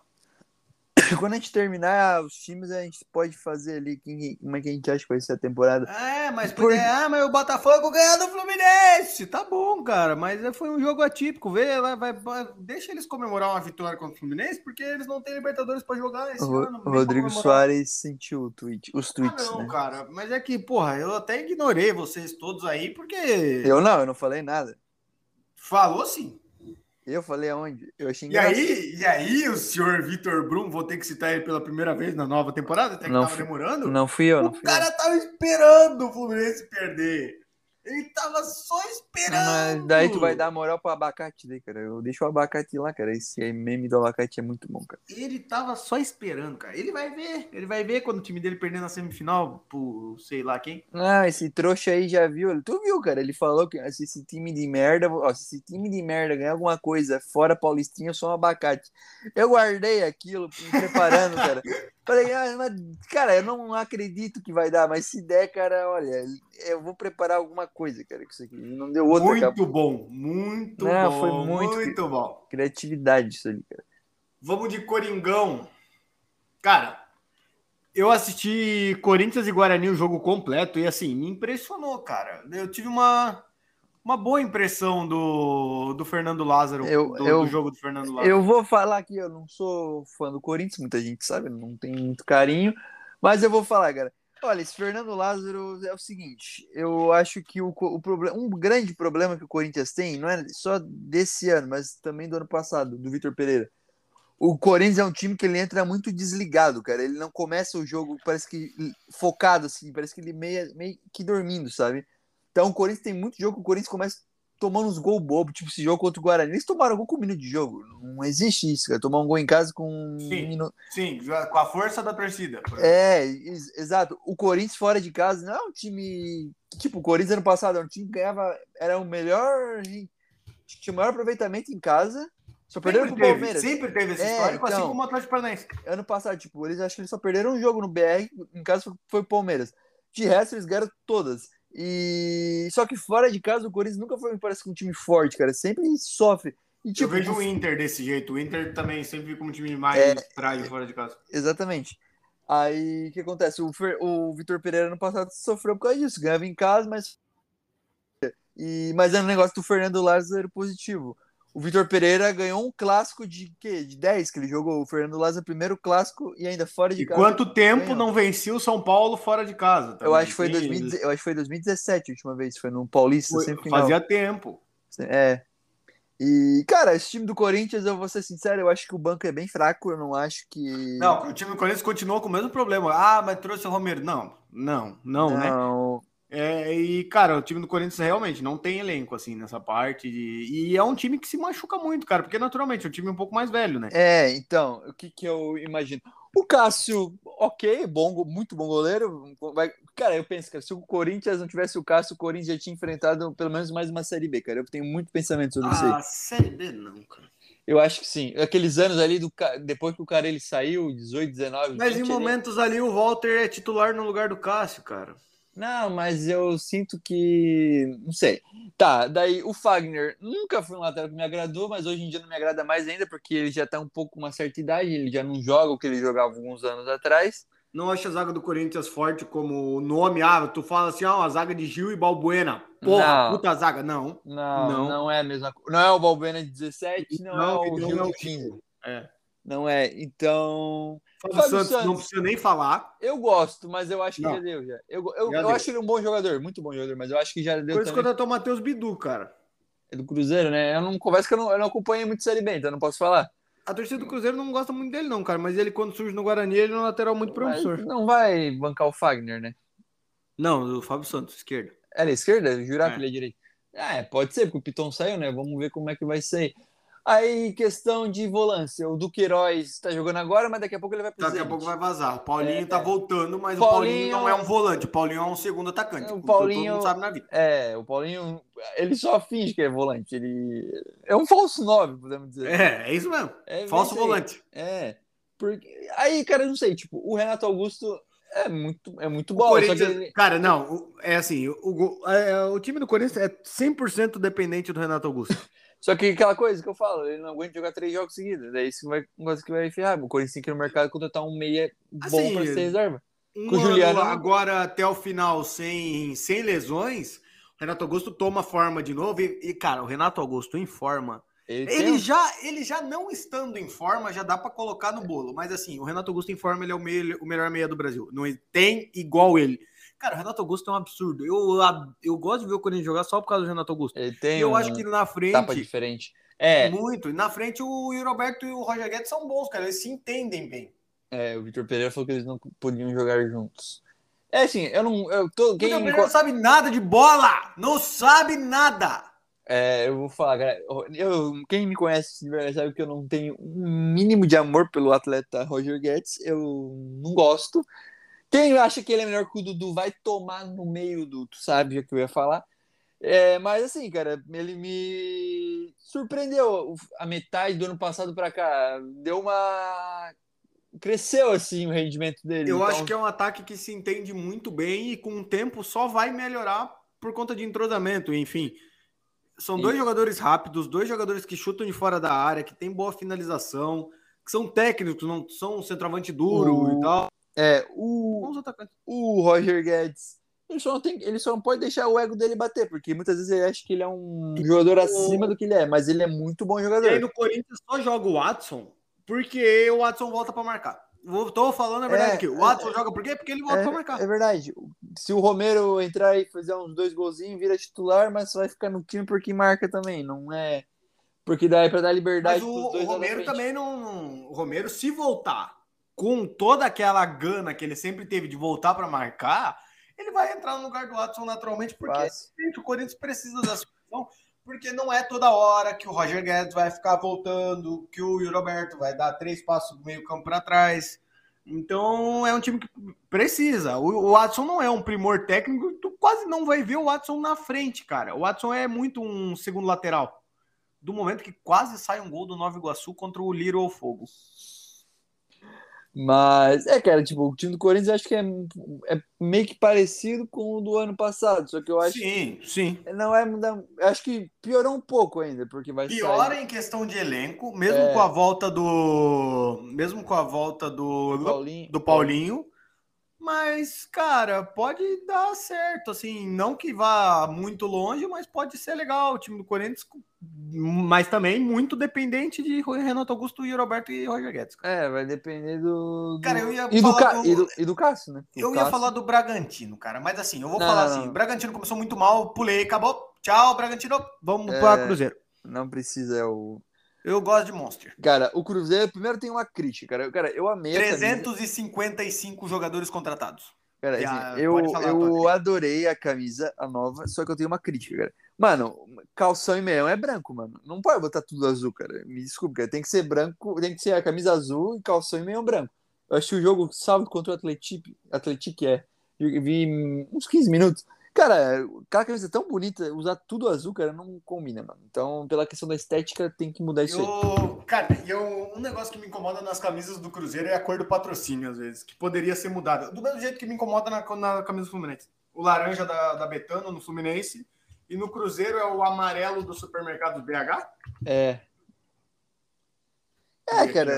*laughs* Quando a gente terminar os times, a gente pode fazer ali quem, como é que a gente acha que vai ser a temporada. É, mas Por- ah, mas o Botafogo ganhou do Fluminense. Tá bom, cara, mas foi um jogo atípico. Vê lá, vai, vai- deixa eles comemorar uma vitória contra o Fluminense, porque eles não têm Libertadores pra jogar esse O ano. Rodrigo. Soares sentiu o tweet, os Ah, tweets, não, né? cara, mas é que, porra, eu até ignorei vocês todos aí, porque Eu não, eu não falei nada. falou sim. Eu falei aonde? Eu achei E aí, e aí, o senhor Vitor Brum, vou ter que citar ele pela primeira vez na nova temporada, até que Não tava fui- demorando. Não fui eu, não o fui cara tava esperando o Fluminense perder. Ele tava só eu. esperando. Mas daí tu vai dar moral pro abacate daí, cara. Eu deixo o abacate lá, cara. Esse meme do abacate é muito bom, cara. Ele tava só esperando, cara. Ele vai ver. Ele vai ver quando o time dele perder na semifinal por sei lá quem. Ah, esse trouxa aí já viu. Tu viu, cara? Ele falou que se esse time de merda, ó, se esse time de merda ganhar alguma coisa fora Paulistinha, eu sou um abacate. Eu guardei aquilo, me preparando, cara. *laughs* Falei, ah, mas, cara, eu não acredito que vai dar, mas se der, cara, olha, eu vou preparar alguma coisa, cara, com isso aqui. Não deu outra, muito bom, muito Não, bom. foi muito- muito bom. Criatividade isso ali, cara. Vamos de Coringão. Cara, eu assisti Corinthians e Guarani o jogo completo e assim, me impressionou, cara. Eu tive uma, uma boa impressão do, do Fernando Lázaro, Eu- do, eu- do jogo do Fernando Lázaro. Eu vou falar que eu não sou fã do Corinthians, muita gente sabe, não tenho muito carinho, mas eu vou falar, cara. Olha, esse Fernando Lázaro é o seguinte, eu acho que o, o problema, um grande problema que o Corinthians tem, não é só desse ano, mas também do ano passado, do Vitor Pereira. O Corinthians é um time que ele entra muito desligado, cara. Ele não começa o jogo, parece que focado, assim, parece que ele meio, meio que dormindo, sabe? Então o Corinthians tem muito jogo que o Corinthians começa tomando uns gols bobos, tipo esse jogo contra o Guarani. Eles tomaram gol com um minuto de jogo. Não existe isso, cara. Tomar um gol em casa com um Sim. minuto. Sim, com a força da torcida. É, ex- exato. O Corinthians fora de casa não é um time. Tipo, o Corinthians ano passado era um time que ganhava. Era o melhor. Tinha o maior aproveitamento em casa. Só perderam Sempre pro teve, Palmeiras. sempre teve esse É, histórico, assim então. como o Atlético Paranaense. Ano passado, tipo, eles acho que eles só perderam um jogo no BR, em casa foi o Palmeiras. De resto, eles ganharam todas. E só que fora de casa, o Corinthians nunca foi, me parece, um time forte, cara. Sempre sofre. E, tipo, eu vejo o Inter desse jeito. O Inter também sempre como um time mais É. frágil fora de casa. Exatamente. Aí o que acontece? O, Fer- o Vitor Pereira no passado sofreu por causa disso. Ganhava em casa, mas. E, mas é um negócio do Fernando Lázaro positivo. O Vitor Pereira ganhou um clássico de quê? De 10 que ele jogou. O Fernando Lázaro, primeiro clássico e ainda fora de E casa. quanto tempo ganhou. não vencia o São Paulo fora de casa? Eu acho, que foi Sim, 2000, eu acho que foi 2017 a última vez. Foi no Paulista, foi-. Fazia tempo. É. E, cara, esse time do Corinthians, eu vou ser sincero, eu acho que o banco é bem fraco. Eu não acho que. Não, o time do Corinthians continuou com o mesmo problema. Ah, mas trouxe o Romero. Não, não, não, né? É, e, cara, o time do Corinthians realmente não tem elenco, assim, nessa parte. de- E é um time que se machuca muito, cara, porque naturalmente é um time um pouco mais velho, né? É, então, o que que eu imagino? O Cássio, ok, bom, muito bom goleiro. Vai, cara, eu penso, cara, se o Corinthians não tivesse o Cássio, o Corinthians já tinha enfrentado pelo menos mais uma Série B, cara. Eu tenho muito pensamento sobre isso aí. Ah, Série B não, cara. Eu acho que sim. Aqueles anos ali, do, depois que o cara ele saiu, 18, 19, Mas em 20, ele- momentos ali o Walter é titular no lugar do Cássio, cara. Não, mas eu sinto que. Não sei. Tá, daí o Fagner nunca foi um lateral que me agradou, mas hoje em dia não me agrada mais ainda, porque ele já tá um pouco com uma certa idade, ele já não joga o que ele jogava alguns anos atrás. Não acha a zaga do Corinthians forte como nome? Ah, tu fala assim, ah, a zaga de Gil e Balbuena. Porra, não. puta zaga. Não. Não, não. Não é a mesma coisa. Não é o Balbuena de 17, não, não é o Gil de 15. É. Não é. Então. Fábio, Santos, Santos, não precisa nem falar. Eu gosto, mas eu acho que não. já deu. Já. Eu, eu, já eu deu. acho ele um bom jogador, muito bom jogador, mas eu acho que já deu. Por isso que eu tô o Matheus Bidu, cara. É do Cruzeiro, né? Eu não converso que eu não, eu não acompanhei muito Série B, então eu não posso falar. A torcida do Cruzeiro não gosta muito dele, não, cara. Mas ele, quando surge no Guarani, ele é um lateral muito promissor. Mas não vai bancar o Fagner, né? Não, o Fábio Santos, esquerda. Era esquerda? Jurar é. que ele é direito. É, pode ser, porque o Piton saiu, né? Vamos ver como é que vai ser. Aí, questão de volância. O Duqueiroz está jogando agora, mas daqui a pouco ele vai precisar. Daqui a pouco vai vazar. O Paulinho é, tá voltando, mas Paulinho... o Paulinho não é um volante. O Paulinho é um segundo atacante. O Paulinho. Todo mundo sabe na vida. É, o Paulinho. Ele só finge que é volante. Ele é um falso nove, podemos dizer. É, é isso mesmo. É, falso volante. É. Porque... Aí, cara, eu não sei. Tipo, o Renato Augusto é muito, é muito bom. Ele... Cara, não, é assim, o, o, é, o time do Corinthians é 100% dependente do Renato Augusto. *laughs* Só que aquela coisa que eu falo, ele não aguenta jogar três jogos seguidos. Daí isso vai uma coisa que vai ferrar. O Corinthians tem que ir no mercado contratar um meia bom assim, para ser reserva. Um Com o Juliano agora até o final sem, sem lesões, o Renato Augusto toma forma de novo. E, e cara, o Renato Augusto em forma. Ele, ele já, ele já não estando em forma, já dá para colocar no bolo. Mas assim, o Renato Augusto em forma, ele é o, meio, o melhor meia do Brasil. Não tem igual ele. Cara, o Renato Augusto é um absurdo. Eu, eu gosto de ver o Corinthians jogar só por causa do Renato Augusto. Ele tem eu um acho que na frente. Tapa diferente. É. Muito. E na frente o Roberto e o Roger Guedes são bons, cara. Eles se entendem bem. É, o Vitor Pereira falou que eles não podiam jogar juntos. É assim, eu não. Eu tô, quem... O Vitor Pereira não sabe nada de bola! Não sabe nada! É, eu vou falar, cara. Eu, quem me conhece de verdade sabe que eu não tenho um mínimo de amor pelo atleta Roger Guedes. Eu não gosto. Quem acha que ele é melhor que o Dudu vai tomar no meio do. Tu sabe o que eu ia falar. É, mas assim, cara, ele me surpreendeu a metade do ano passado para cá. Deu uma. Cresceu assim o rendimento dele. Eu então... acho que é um ataque que se entende muito bem e com o tempo só vai melhorar por conta de entrosamento, enfim. São dois jogadores rápidos, dois jogadores que chutam de fora da área, que tem boa finalização, que são técnicos, não são centroavante duro o... e tal. É, o, o Roger Guedes, ele só, não tem, ele só não pode deixar o ego dele bater, porque muitas vezes ele acha que ele é um jogador acima do que ele é, mas ele é muito bom jogador. E aí no Corinthians só joga o Watson, porque o Watson volta para marcar. Tô falando a verdade é, aqui. O Watson é, joga por quê? Porque ele volta é, pra marcar. É verdade. Se o Romero entrar e fazer uns dois golzinhos, vira titular, mas vai ficar no time porque marca também. Não é. Porque daí pra dar liberdade. Mas o, o Romero também não. O Romero, se voltar com toda aquela gana que ele sempre teve de voltar para marcar, ele vai entrar no lugar do Watson naturalmente, porque gente, o Corinthians precisa da solução, porque não é toda hora que o Roger Guedes vai ficar voltando, que o Roberto vai dar três passos do meio campo para trás. Então é um time que precisa. O, o Watson não é um primor técnico, tu quase não vai ver o Watson na frente, cara. O Watson é muito um segundo lateral. Do momento que quase sai um gol do Nova Iguaçu contra o Little Fogo. Mas, é, cara, tipo, o time do Corinthians acho que é, é meio que parecido com o do ano passado, só que eu acho Sim, sim. Não é, acho que piorou um pouco ainda, porque vai Piora sair... em questão de elenco, mesmo é... com a volta do mesmo com a volta do Paulinho, do Paulinho mas, cara, pode dar certo, assim, não que vá muito longe, mas pode ser legal o time do Corinthians, mas também muito dependente de Renato Augusto e Roberto e Roger Guedes. É, vai depender do. do... Cara, eu ia e falar. Do, do... E, do, e do Cássio, né? eu ia falar do Bragantino, cara, mas assim, eu vou não, falar assim: não. o Bragantino começou muito mal, pulei, acabou. Tchau, Bragantino, vamos é... para Cruzeiro. Não precisa, é o. Eu gosto de Monster. Cara, o Cruzeiro primeiro tem uma crítica, cara. Cara, eu amei 355 jogadores contratados. Cara, assim, eu, eu adorei a camisa, a nova, só que eu tenho uma crítica, cara. Mano, calção e meião é branco, mano. Não pode botar tudo azul, cara. Me desculpe, cara. Tem que ser branco, tem que ser a camisa azul e calção e meião branco. Eu acho que o jogo, salvo contra o Atlético, Atlético é. Eu vi uns 15 minutos. Cara, aquela camisa tão bonita, usar tudo azul, cara, não combina, mano. Então, pela questão da estética, tem que mudar isso eu, aí. Cara, e eu, um negócio que me incomoda nas camisas do Cruzeiro é a cor do patrocínio, às vezes, que poderia ser mudada. Do mesmo jeito que me incomoda na, na camisa do Fluminense. o laranja da, da Betano no Fluminense. E no Cruzeiro é o amarelo do supermercado BH? É. É, cara.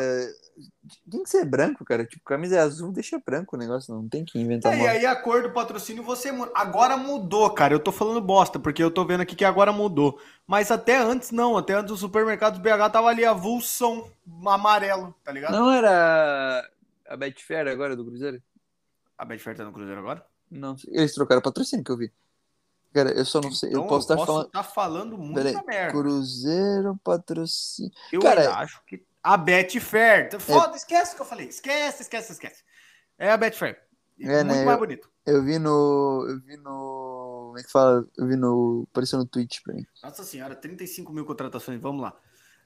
Tem que ser branco, cara. Tipo, camisa é azul, deixa branco o negócio, não tem que inventar. É, e aí a cor do patrocínio você agora mudou, cara. Eu tô falando bosta, porque eu tô vendo aqui que agora mudou. Mas até antes não, até antes o supermercado BH tava ali avulsão amarelo, tá ligado? Não era a Betfair agora do Cruzeiro? A Betfair tá no Cruzeiro agora? Não, eles trocaram patrocínio que eu vi. Cara, eu só não sei. Então, eu posso estar falando. Tá falando muita merda. Cruzeiro patrocínio. Eu Cara, acho que a Betfair. Foda, é... esquece o que eu falei. Esquece, esquece, esquece. É a Betfair. É, Muito né? mais eu, bonito. Eu vi no. Eu vi no. Como é que fala? Eu vi no. Apareceu no Twitch pra mim. Nossa senhora, 35 mil contratações. Vamos lá.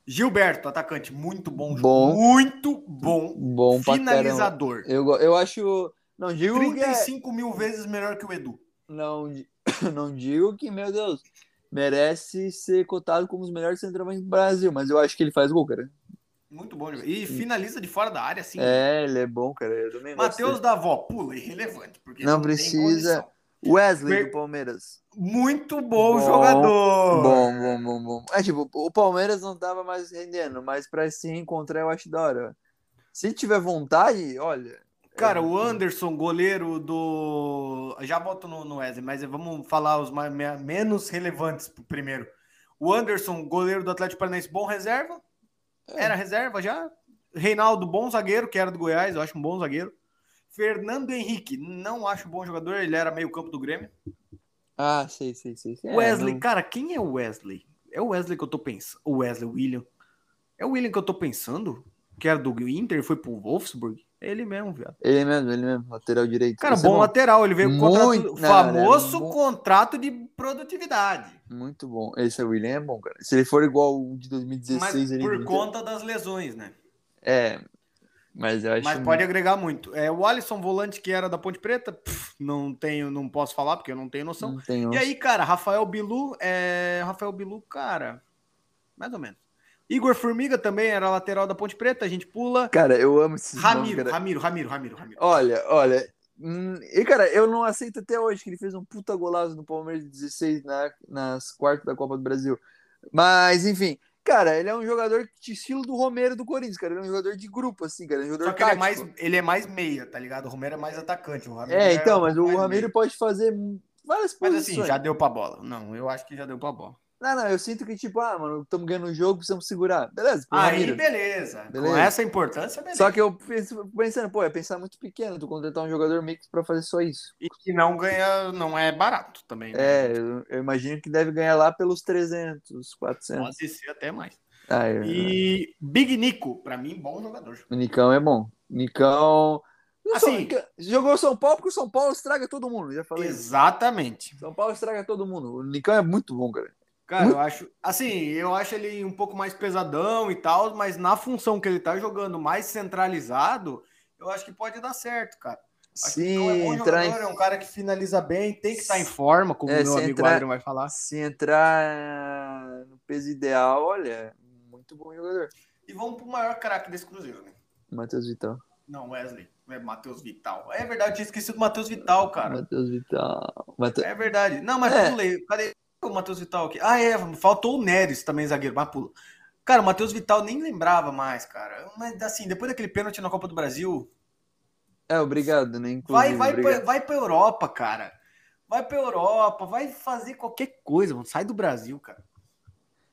Gilberto, atacante, muito bom. Bom. Muito bom. Bom Finalizador. Eu, eu acho. Não digo 35 é... mil vezes melhor que o Edu. Não, *coughs* não digo que, meu Deus, merece ser cotado como os melhores centroavantes do Brasil, mas eu acho que ele faz gol, cara. Muito bom. E finaliza de fora da área, sim. É, ele é bom, cara. Matheus Davó, pula, irrelevante. Porque não, não precisa. Wesley per... do Palmeiras. Muito bom, bom, jogador. Bom, bom, bom, bom. É tipo, o Palmeiras não tava mais rendendo, mas para se encontrar eu acho da hora. Se tiver vontade, olha. Cara, é... o Anderson, goleiro do. Já boto no, no Wesley, mas vamos falar os mais, menos relevantes primeiro. O Anderson, goleiro do Atlético Paranaense, bom reserva. É. Era reserva já. Reinaldo, bom zagueiro, que era do Goiás, eu acho um bom zagueiro. Fernando Henrique, não acho bom jogador, ele era meio campo do Grêmio. Ah, sei, sei, sei. É, Wesley, não... cara, quem é o Wesley? É o Wesley que eu tô pensando. O Wesley, William. É o William que eu tô pensando? Que era do Inter, foi pro Wolfsburg? Ele mesmo, viado. Ele mesmo, ele mesmo, lateral direito. Cara, bom é lateral, ele veio com contrato, não, famoso não, contrato de produtividade. Muito bom. Esse é o William é bom, cara. Se ele for igual o de 2016, mas por conta das lesões, né? É, mas eu acho Mas pode agregar muito. É, o Alisson Volante, que era da Ponte Preta, pff, não tenho, não posso falar, porque eu não tenho noção. Tenho. E aí, cara, Rafael Bilu, é... Rafael Bilu, cara, mais ou menos. Igor Formiga também era lateral da Ponte Preta, a gente pula. Cara, eu amo esses Ramiro, nomes, Ramiro, Ramiro, Ramiro, Ramiro. Olha, olha. Hum, e, cara, eu não aceito até hoje que ele fez um puta golaço no Palmeiras 16 na, nas quartas da Copa do Brasil. Mas, enfim, cara, ele é um jogador de estilo do Romero do Corinthians, cara. Ele é um jogador de grupo, assim, cara. É um jogador Só que ele é, mais, ele é mais meia, tá ligado? O Romero é mais atacante. O é, então, é mas o Ramiro pode fazer várias coisas. Mas assim, já deu pra bola. Não, eu acho que já deu pra bola. Não, não, eu sinto que, tipo, ah, mano, estamos ganhando um jogo, precisamos segurar. Beleza. Aí, beleza. beleza. Com essa importância, beleza. Só que eu penso, pensando, pô, é pensar muito pequeno, tu contratar um jogador mix para fazer só isso. E que não ganha, não é barato também. Né? É, eu, eu, imagino que deve ganhar lá pelos 300, 400. Pode ser até mais. Ah, eu, e Big Nico, para mim, bom jogador. O Nicão é bom. Nicão. Assim, jogou São Paulo porque o São Paulo estraga todo mundo, já falei. Exatamente. São Paulo estraga todo mundo. O Nicão é muito bom, cara. Cara, eu acho. Assim, eu acho ele um pouco mais pesadão e tal, mas na função que ele tá jogando mais centralizado, eu acho que pode dar certo, cara. Acho Sim, é, entrar em... é um cara que finaliza bem, tem que estar em forma, como é, o meu amigo entrar, Adriano vai falar. Se entrar no peso ideal, olha, muito bom jogador. E vamos pro maior craque desse Cruzeiro, né? Matheus Vital. Não, Wesley. É Matheus Vital. É verdade, eu tinha esquecido do Matheus Vital, cara. Matheus Vital. É verdade. Não, mas é. pulei. Cadê? O Matheus Vital aqui? Ah, é, faltou o Neres também, zagueiro, mas pula. Cara, o Matheus Vital nem lembrava mais, cara. Mas assim, depois daquele pênalti na Copa do Brasil. É, obrigado, né? Inclusive, vai, vai, obrigado. Pra, vai pra Europa, cara. Vai pra Europa, vai fazer qualquer coisa, mano. Sai do Brasil, cara.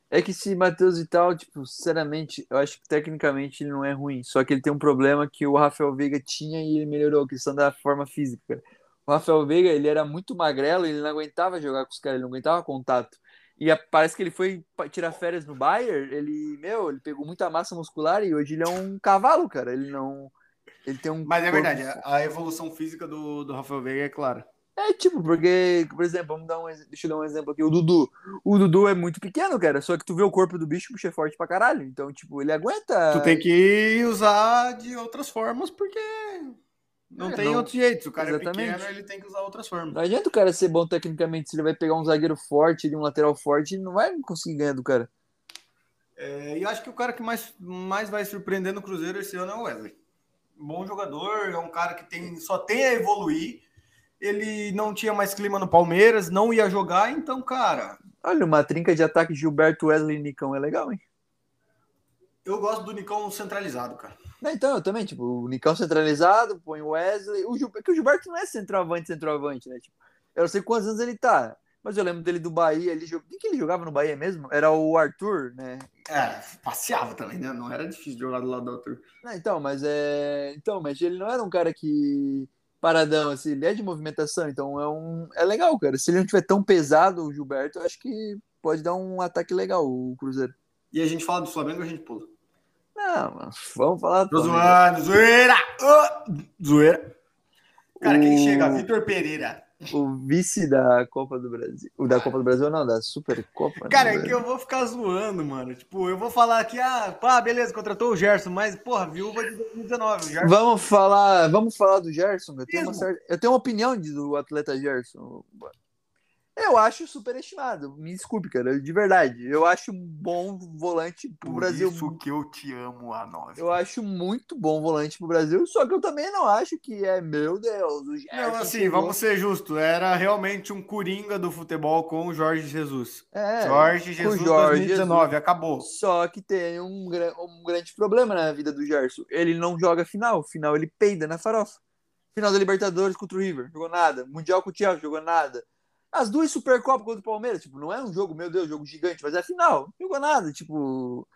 É que se Matheus Vital, tipo, sinceramente, eu acho que tecnicamente ele não é ruim. Só que ele tem um problema que o Rafael Veiga tinha e ele melhorou, questão da forma física, cara. O Rafael Veiga, ele era muito magrelo, ele não aguentava jogar com os caras, ele não aguentava contato. E parece que ele foi tirar férias no Bayern, ele, meu, ele pegou muita massa muscular e hoje ele é um cavalo, cara. Ele não. Ele tem um. Mas é verdade, a evolução física do, do Rafael Veiga é clara. É tipo, porque, por exemplo, vamos dar um, deixa eu dar um exemplo aqui. O Dudu. O Dudu é muito pequeno, cara. Só que tu vê o corpo do bicho, o bicho é forte pra caralho. Então, tipo, ele aguenta. Tu tem que usar de outras formas, porque não é, tem não... outro jeito. Se o cara Exatamente. é pequeno, ele tem que usar outras formas. Não adianta o cara ser bom tecnicamente. Se ele vai pegar um zagueiro forte e um lateral forte, ele não vai conseguir ganhar do cara. É, e acho que o cara que mais, mais vai surpreender no Cruzeiro esse ano é o Wesley. Bom jogador, é um cara que tem, só tem a evoluir. ele não tinha mais clima no Palmeiras, não ia jogar, então, cara. Olha, uma trinca de ataque Gilberto Wesley e Nicão é legal, hein? Eu gosto do Nicão centralizado, cara. Então, eu também, tipo, o Nicão centralizado, põe o Wesley. O Gilberto, que o Gilberto não é centroavante, centroavante, né? Tipo, eu não sei quantos anos ele tá. Mas eu lembro dele do Bahia. Ele, quem que ele jogava no Bahia mesmo? Era o Arthur, né? É, passeava também, né? Não era difícil jogar do lado do Arthur. Não, então, mas é. Então, mas ele não era um cara que. Paradão, assim, ele é de movimentação, então é um. É legal, cara. Se ele não tiver tão pesado, o Gilberto, eu acho que pode dar um ataque legal, o Cruzeiro. E a gente fala do Flamengo a gente pula? Não, vamos falar do Tô zoando, zoeira! Oh, zoeira! Cara, quem chega? Vitor Pereira o vice da Copa do Brasil. O da Copa do Brasil não, da Supercopa. Cara, é que eu vou ficar zoando, mano. Tipo, eu vou falar aqui, ah, pá, beleza, contratou o Gerson, mas, porra, viúva de 2019. Gerson... Vamos falar, vamos falar do Gerson. Eu tenho, uma certa, eu tenho uma opinião de, do atleta Gerson. Eu acho superestimado. Me desculpe, cara. De verdade. Eu acho um bom volante pro Por Brasil. Isso que eu te amo a nós. Eu acho muito bom volante pro Brasil, só que eu também não acho que é, meu Deus, o Gerson Não, assim, vamos ser justos. Era realmente um coringa do futebol com o Jorge Jesus. É, Jorge Jesus Jorge 2019, Jesus. acabou. Só que tem um, um grande problema na vida do Gerson. Ele não joga final. Final ele peida na farofa. Final da Libertadores contra o River, jogou nada. Mundial com o Thiago, jogou nada. As duas Supercopas contra o Palmeiras, tipo, não é um jogo, meu Deus, jogo gigante, mas é final. Não jogou nada, tipo.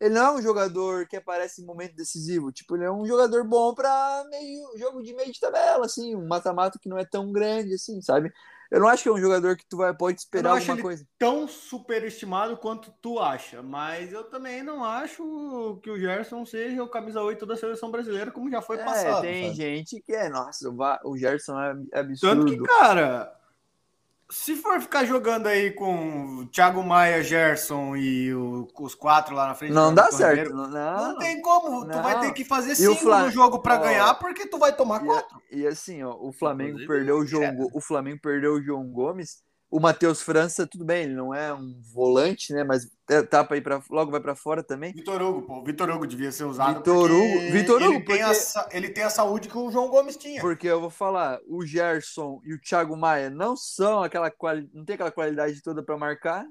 Ele não é um jogador que aparece em momento decisivo. Tipo, ele é um jogador bom para meio jogo de meio de tabela, assim, um mata-mata que não é tão grande, assim, sabe? Eu não acho que é um jogador que tu vai pode esperar eu não alguma coisa. Tão superestimado quanto tu acha, mas eu também não acho que o Gerson seja o camisa 8 da seleção brasileira, como já foi é, passado. Tem sabe? gente que é, nossa, o Gerson é absurdo. Tanto que, cara, se for ficar jogando aí com Thiago Maia, Gerson e o, os quatro lá na frente. Não dá certo. Não, não, não, tem como. Não. Tu vai ter que fazer cinco Flam... no jogo para ganhar, porque tu vai tomar quatro. E, e assim, ó, o Flamengo Inclusive, perdeu o João, o Flamengo perdeu o João Gomes o Matheus França, tudo bem, ele não é um volante, né? Mas tapa aí para logo vai para fora também. Vitor Hugo, pô, Vitor Hugo devia ser usado. Vitor Hugo, Vitor Hugo, ele, porque... tem a, ele tem a saúde que o João Gomes tinha. Porque eu vou falar, o Gerson e o Thiago Maia não são aquela quali... não tem aquela qualidade toda para marcar.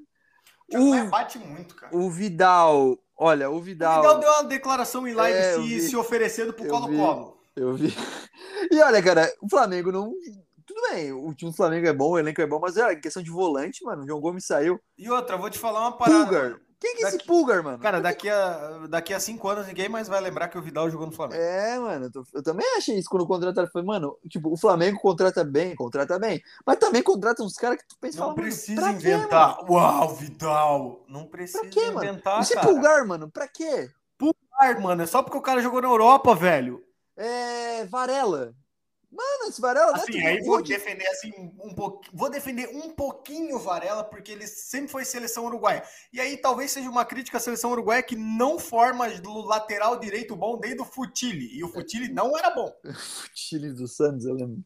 O Maia bate muito, cara. O Vidal, olha, o Vidal. O Vidal deu uma declaração em live é, se, se oferecendo pro Colo-Colo. Eu vi. *laughs* E olha, cara, o Flamengo não tudo bem, o time do Flamengo é bom, o elenco é bom, mas é questão de volante, mano. O João Gomes saiu. E outra, vou te falar uma parada. Pulgar. Quem que é esse Pulgar, mano? Cara, daqui a, daqui a cinco anos ninguém mais vai lembrar que o Vidal jogou no Flamengo. É, mano, eu, também achei isso quando contrataram. Falei, mano, tipo, o Flamengo contrata bem, contrata bem, mas também contrata uns caras que tu pensa Não fala, precisa inventar. Quê, Uau, Vidal! Não precisa pra quê, inventar. Esse cara. Pulgar, mano, pra quê? Pulgar, mano, é só porque o cara jogou na Europa, velho. É. Varela. Mano, esse Varela. Assim, aí vou defender assim um pouquinho. Vou defender um pouquinho o Varela, porque ele sempre foi seleção uruguaia. E aí talvez seja uma crítica à seleção uruguaia que não forma do lateral direito bom desde o Futile. E o Futile não era bom. *laughs* Futile do Santos, eu lembro.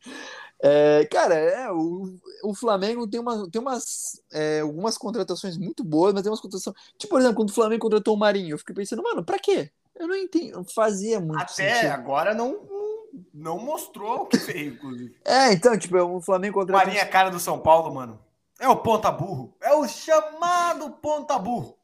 É, cara, é, o, o Flamengo tem, uma, tem umas, é, algumas contratações muito boas, mas tem umas contratações. Tipo, por exemplo, quando o Flamengo contratou o Marinho, eu fiquei pensando, mano, pra quê? Eu não entendo, fazia muito Até sentido. agora não, não mostrou o que fez, inclusive. *laughs* É, então, tipo, o Flamengo contra. Marinha cara do São Paulo, mano. É o ponta burro. É o chamado ponta burro.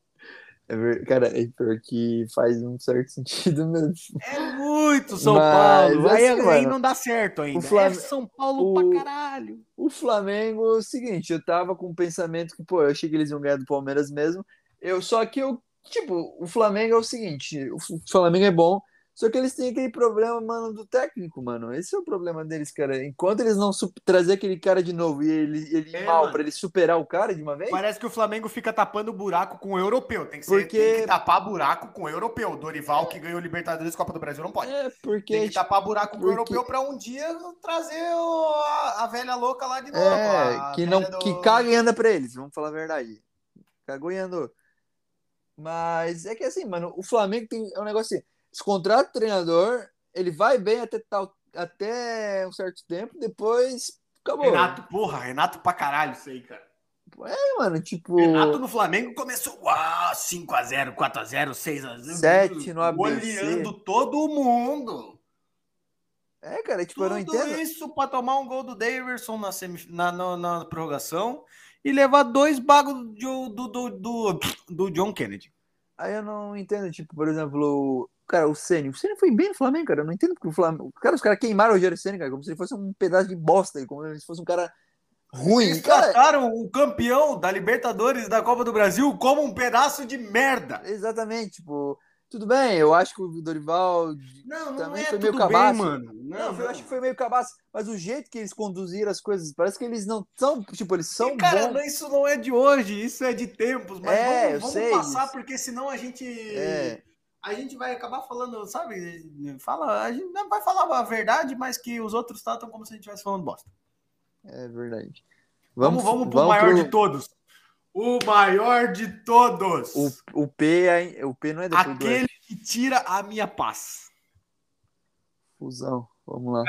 É. Cara, é porque faz um certo *laughs* sentido mesmo. É muito São Mas, Paulo. Assim, aí, aí, não dá certo ainda. O Flam... É São Paulo o... pra caralho. O Flamengo, é o seguinte, eu tava com o pensamento que, pô, eu achei que eles iam ganhar do Palmeiras mesmo. Eu, só que eu, tipo, o Flamengo é o seguinte, o Flamengo é bom, só que eles têm aquele problema, mano, do técnico, mano. Esse é o problema deles, cara. Enquanto eles não trazer aquele cara de novo e ele, ele é, mal para ele superar o cara de uma vez. Parece que o Flamengo fica tapando buraco com o europeu. Tem que, ser, porque... tem que tapar buraco com o europeu. Dorival, que ganhou Libertadores Copa do Brasil, não pode. É, porque. Tem que tapar buraco com o europeu para um dia trazer o, a, a, velha louca lá de novo. É, que, não, do... que caga e anda pra eles, vamos falar a verdade. Cagou e andou. Mas é que assim, mano, o Flamengo tem é um negócio assim contrata o treinador, ele vai bem até, tal, até um certo tempo, depois acabou. Renato, porra, Renato pra caralho isso aí, cara. É, mano, tipo. Renato no Flamengo começou, uau, 5x0, 4x0, 6x0. 7 no ABC. Olhando todo mundo. É, cara, tipo, Tudo eu não entendo. isso pra tomar um gol do Daverson na, semif... na, na, na prorrogação e levar dois bagos do, do, do, do, do John Kennedy. Aí eu não entendo, tipo, por exemplo, cara, o Ceni. O Ceni foi bem no Flamengo, cara. Eu não entendo porque o Flamengo. Cara, os caras queimaram o Rogério Ceni, cara, como se ele fosse um pedaço de bosta, como se fosse um cara ruim. Eles cara, trataram o campeão da Libertadores da Copa do Brasil como um pedaço de merda. exatamente, tipo, tudo bem, eu acho que o Dorival Não, não Também é foi meio cabaço. bem, mano. Não, Não, eu acho que foi meio cabaço, mas o jeito que eles conduziram as coisas, parece que eles não são, tipo, eles são E, cara, bons. não- isso não é de hoje, isso é de tempos. Mas É, vamos, vamos passar, isso. porque senão a gente. É. A gente vai acabar falando, sabe? Fala, a gente não vai falar a verdade, mas que os outros tratam como se a gente estivesse falando bosta. É verdade. Vamos, vamos, pro maior de todos. O maior de todos. O, o P, aí- o P não é depois do Aquele F. que tira a minha paz. Fusão. Vamos lá.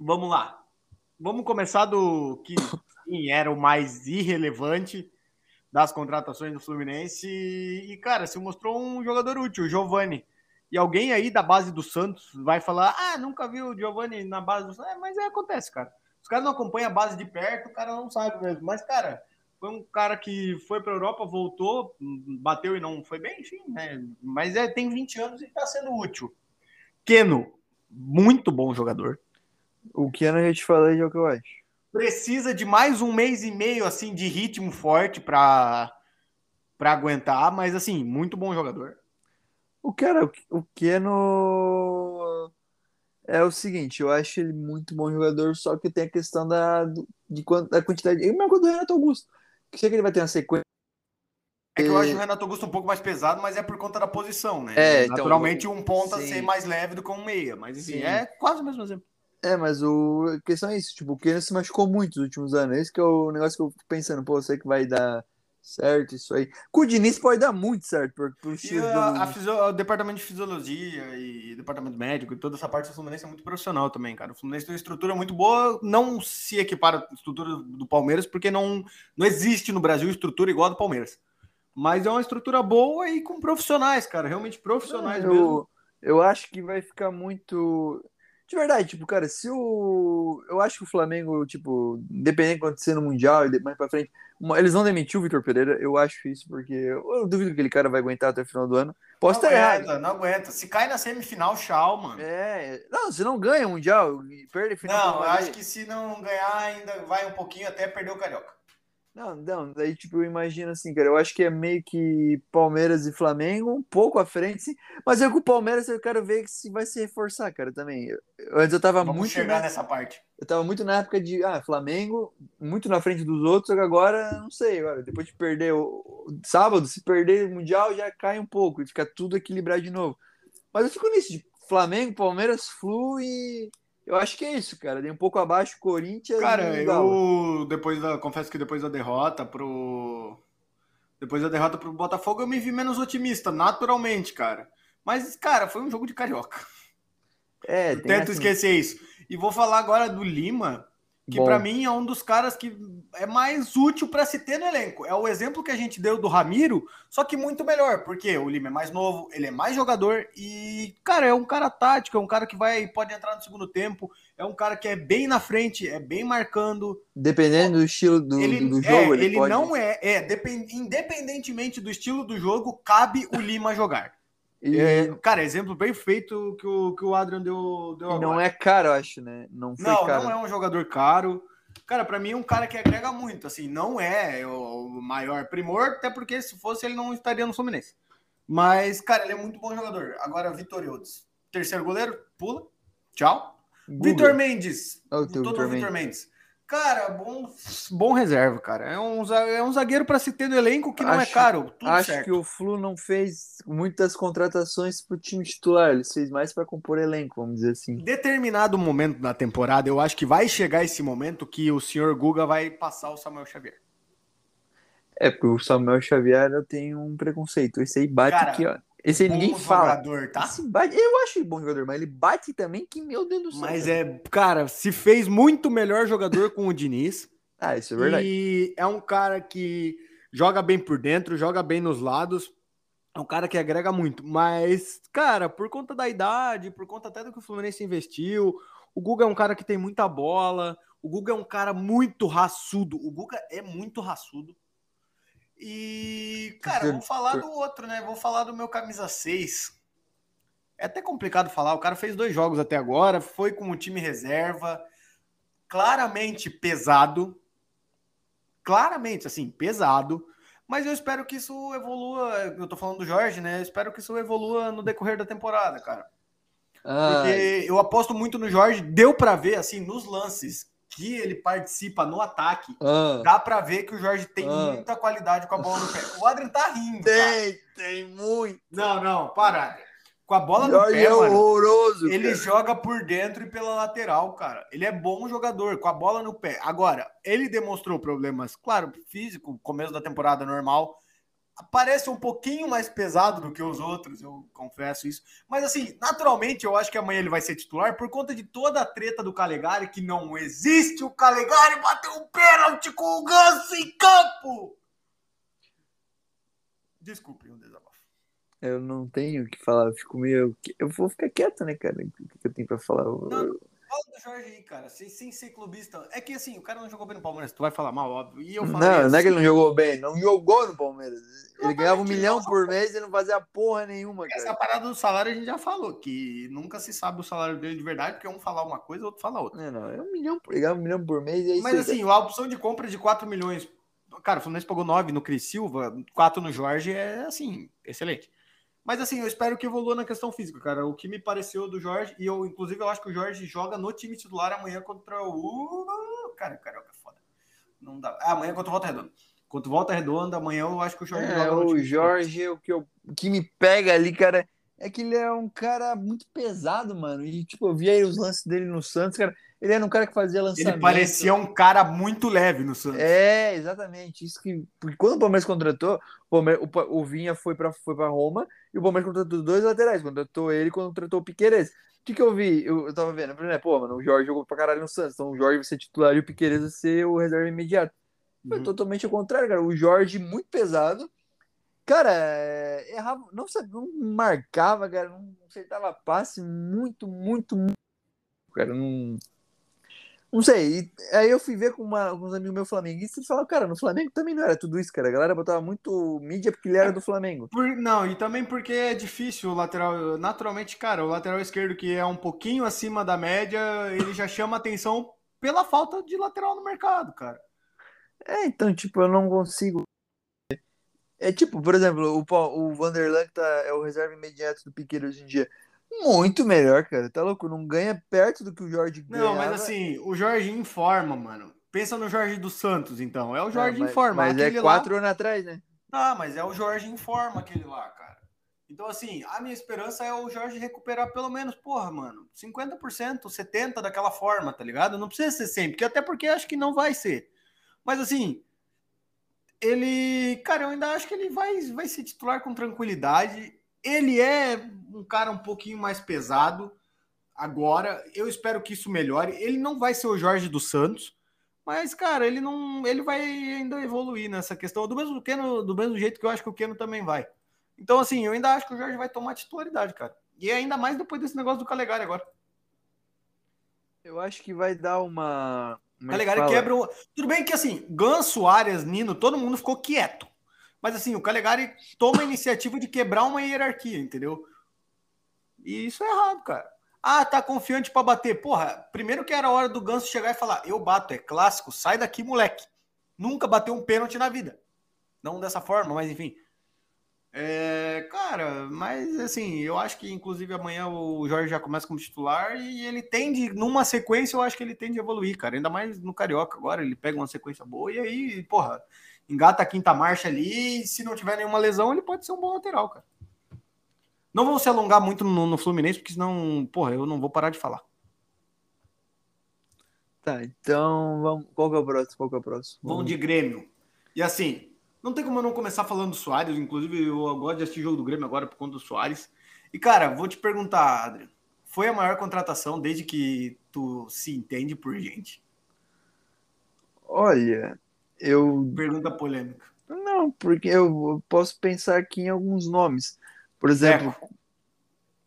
Vamos lá. Vamos começar do que sim, era o mais irrelevante das contratações do Fluminense. E, cara, se mostrou um jogador útil, o Giovani. E alguém aí da base do Santos vai falar: ah, nunca viu o Giovani na base do Santos. É, mas é, acontece, cara. Os caras não acompanham a base de perto, o cara não sabe mesmo. Mas, cara, foi um cara que foi para Europa, voltou, bateu e não foi bem, enfim, né? Mas é, tem 20 anos e tá sendo útil. Keno, muito bom jogador. O que eu já te falei é o que eu acho. Precisa de mais um mês e meio assim de ritmo forte para para aguentar, mas assim, muito bom jogador. O cara, o- Keno é o seguinte, eu acho ele muito bom jogador, só que tem a questão da, de da quantidade. É a mesma coisa do Renato Augusto. Que sei que ele vai ter uma sequência. É que eu acho o Renato Augusto um pouco mais pesado, mas é por conta da posição, né? É, então, Naturalmente um ponta sim. ser mais leve do que um meia, mas enfim, Sim. é quase o mesmo exemplo. É, mas o... a questão é isso, tipo, o Keno se machucou muito nos últimos anos. Esse que é o negócio que eu fico pensando, pô, eu sei que vai dar certo isso aí. Com o Diniz pode dar muito certo, por, por E a, a fisio- o departamento de fisiologia e departamento médico e toda essa parte do Fluminense é muito profissional também, cara. O Fluminense tem uma estrutura muito boa, não se equipara à estrutura do Palmeiras, porque não, não existe no Brasil estrutura igual a do Palmeiras. Mas é uma estrutura boa e com profissionais, cara, realmente profissionais mesmo. eu, eu acho que vai ficar muito. De verdade, tipo, cara, se o. Eu acho que o Flamengo, tipo, independente de acontecer no Mundial e mais pra frente, uma- eles vão demitir o Vitor Pereira, eu acho isso, porque eu, duvido que aquele cara vai aguentar até o final do ano. Posso não estar errado. aguenta, não aguenta. Se cai na semifinal, tchau, mano. É, não, se não ganha o Mundial perde final. não, eu acho que se não ganhar, ainda vai um pouquinho até perder o Carioca. Não, não, daí tipo, eu imagino assim, cara, eu acho que é meio que Palmeiras e Flamengo, um pouco à frente, sim, mas eu com o Palmeiras eu quero ver se vai se reforçar, cara, também. Eu- Antes eu tava Vamos muito chegar na, nessa parte. eu tava muito na época de, ah, Flamengo, muito na frente dos outros, agora, não sei, agora, depois de perder o, o sábado, se perder o Mundial, já cai um pouco e fica tudo equilibrado de novo. Mas eu fico nisso, de Flamengo, Palmeiras, Flu e eu acho que é isso, cara, dei um pouco abaixo Corinthians Cara, eu depois da, confesso que depois da derrota pro depois da derrota pro Botafogo eu me vi menos otimista, naturalmente, cara. Mas cara, foi um jogo de carioca. É, Eu tento essa- esquecer isso. E vou falar agora do Lima, que pra mim é um dos caras que é mais útil pra se ter no elenco. É o exemplo que a gente deu do Ramiro, só que muito melhor, porque o Lima é mais novo, ele é mais jogador e, cara, é um cara tático, é um cara que vai pode entrar no segundo tempo, é um cara que é bem na frente, é bem marcando. Dependendo do estilo do, ele do é, jogo, ele, ele pode... não é, é depend- independentemente do estilo do jogo, cabe o Lima jogar. E, É, cara, exemplo perfeito que o, que o Adrian deu, deu não é caro, acho, né? Não foi Não, caro. não é um jogador caro. Cara, pra mim é um cara que agrega muito. Assim, não é o maior primor, até porque se fosse ele não estaria no Fluminense. Mas, cara, ele é muito bom jogador. Agora, Vitor Eudes, terceiro goleiro, pula. Tchau. Vitor Mendes. Olha o teu Todo Vitor Vitor Mendes. Cara, bom, bom reserva, cara. É um, é um zagueiro pra se ter no elenco que não é Acho- caro. Tudo Acho certo. que o Flu não fez muitas contratações pro time titular, ele fez mais para compor elenco, vamos dizer assim. Em determinado momento da temporada, eu acho que vai chegar esse momento que o senhor Guga vai passar o Samuel Xavier. É, porque o Samuel Xavier eu tenho um preconceito. Esse aí bate Cara, aqui, ó. Esse aí ninguém Bom fala. jogador, tá? Esse bate... Eu acho ele bom jogador, mas ele bate também que, meu Deus do céu. Mas é, cara, se fez muito melhor jogador com o Diniz. *laughs* Ah, isso é verdade. E é um cara que joga bem por dentro, joga bem nos lados. É um cara que agrega muito, mas, cara, por conta da idade, por conta até do que o Fluminense investiu, o Guga é um cara que tem muita bola, o Guga é um cara muito raçudo. O Guga é muito raçudo. E, cara, vou falar do outro, né? Vou falar do meu camisa 6. É até complicado falar. O cara fez dois jogos até agora, foi com o time reserva, claramente pesado. Claramente, assim, pesado. Mas eu espero que isso evolua. Eu tô falando do Jorge, né? Eu espero que isso evolua no decorrer da temporada, cara. Porque eu aposto muito no Jorge. Deu para ver, assim, nos lances que ele participa no ataque, ah. dá para ver que o Jorge tem ah. muita qualidade com a bola no pé. O Adrian tá rindo. Tem, cara. tem muito. Não, não, para. Com a bola no pé, é mano, horroroso. Ele cara. joga por dentro e pela lateral, cara. Ele é bom jogador, com a bola no pé. Agora, ele demonstrou problemas, claro, físico, começo da temporada normal, parece um pouquinho mais pesado do que os outros, eu confesso isso. Mas assim, naturalmente eu acho que amanhã ele vai ser titular por conta de toda a treta do Calegari, que não existe. O Calegari bateu um pênalti com o Ganso em campo. Desculpe o um desabafo. Eu não tenho o que falar, eu fico meio. Eu vou ficar quieto, né, cara? O que eu tenho pra falar? Fala do Jorge aí, cara, sem, sem ser clubista. É que assim, o cara não jogou bem no Palmeiras, tu vai falar mal, óbvio. E eu não, assim, não é que ele não jogou bem, não jogou no Palmeiras. Ele ganhava um milhão por mês e não fazia porra nenhuma, cara. Essa parada do salário a gente já falou, que nunca se sabe o salário dele de verdade, porque um fala uma coisa, outro fala outra. Não, não, é um milhão, ele ganhava um milhão por mês e é Mas assim, a opção de compra de 4 milhões. Cara, o Fluminense pagou 9 no Cris Silva, 4 no Jorge, é assim, excelente. Mas assim, eu espero que evolua na questão física, cara. O que me pareceu do Jorge, e eu, inclusive, eu acho que o Jorge joga no time titular amanhã contra o. Cara, carioca é foda. Não dá. Ah, amanhã contra o Volta Redonda. Contra o Volta Redonda, amanhã eu acho que o Jorge é, joga. O Jorge, o que, eu, o que me pega ali, cara, é que ele é um cara muito pesado, mano. E, tipo, eu via aí os lances dele no Santos, cara. Ele era um cara que fazia lançamento. Ele parecia um cara muito leve no Santos. É, exatamente. Isso que. Porque quando o Palmeiras contratou, o, Palmeiras, o, o Vinha foi para foi pra Roma e o Palmeiras contratou dois laterais. Contratou ele e contratou o Piqueires. O que, que eu vi? Eu, eu tava vendo, né? Pô, mano, o Jorge jogou pra caralho no Santos. Então o Jorge vai ser titular e o Piqueires vai ser o reserva imediato. Foi uhum. totalmente ao contrário, cara. O Jorge muito pesado. Cara, é, errava, não, não marcava, cara, não acertava passe muito, muito, muito. Cara, não não sei. E aí eu fui ver com, uma, com uns amigos meus flamenguistas e falaram, cara, no Flamengo também não era tudo isso, cara. A galera botava muito mídia porque ele era do Flamengo. Por, não, e também porque é difícil o lateral. Naturalmente, cara, o lateral esquerdo que é um pouquinho acima da média, ele já chama atenção pela falta de lateral no mercado, cara. É, então, tipo, eu não consigo. É tipo, por exemplo, o, o Vanderlan que tá, é o reserva imediato do Piqueiro hoje em dia muito melhor, cara. Tá louco? Não ganha perto do que o Jorge ganha. Não, mas assim, o Jorge informa, mano. Pensa no Jorge dos Santos, então. É o Jorge não, mas, informa. Mas é quatro lá... anos atrás, né? Ah, mas é o Jorge informa aquele lá, cara. Então, assim, a minha esperança é o Jorge recuperar pelo menos, porra, mano, 50%, 70% daquela forma, tá ligado? Não precisa ser sempre, até porque acho que não vai ser. Mas, assim, ele, cara, eu ainda acho que ele vai, vai ser titular com tranquilidade. Ele é um cara um pouquinho mais pesado agora. Eu espero que isso melhore. Ele não vai ser o Jorge dos Santos, mas, cara, ele não. Ele vai ainda evoluir nessa questão. Do mesmo, Keno, do mesmo jeito que eu acho que o Keno também vai. Então, assim, eu ainda acho que o Jorge vai tomar titularidade, cara. E ainda mais depois desse negócio do Calegari agora. Eu acho que vai dar uma. É Calegari quebra. O... Tudo bem que, assim, Ganso, Arias, Nino, todo mundo ficou quieto. Mas assim, o Calegari toma a iniciativa de quebrar uma hierarquia, entendeu? E isso é errado, cara. Ah, tá confiante para bater. Porra, primeiro que era a hora do Ganso chegar e falar: eu bato, é clássico, sai daqui, moleque. Nunca bateu um pênalti na vida. Não dessa forma, mas enfim. É, cara, mas assim, eu acho que inclusive amanhã o Jorge já começa como titular e ele tende, numa sequência, eu acho que ele tende a evoluir, cara. Ainda mais no Carioca agora, ele pega uma sequência boa e aí, porra, engata a quinta marcha ali e se não tiver nenhuma lesão, ele pode ser um bom lateral, cara. Não vou se alongar muito no, no Fluminense, porque senão, porra, eu não vou parar de falar. Tá, então vamos. Qual que é o próximo? Qual que é o próximo? Vamos de Grêmio. E assim, não tem como eu não começar falando do Soares, inclusive eu gosto de assistir jogo do Grêmio agora por conta do Soares. E cara, vou te perguntar, Adriano, foi a maior contratação desde que tu se entende por gente? Olha, eu. Pergunta polêmica. Não, porque eu posso pensar aqui em alguns nomes. Por exemplo, Deco.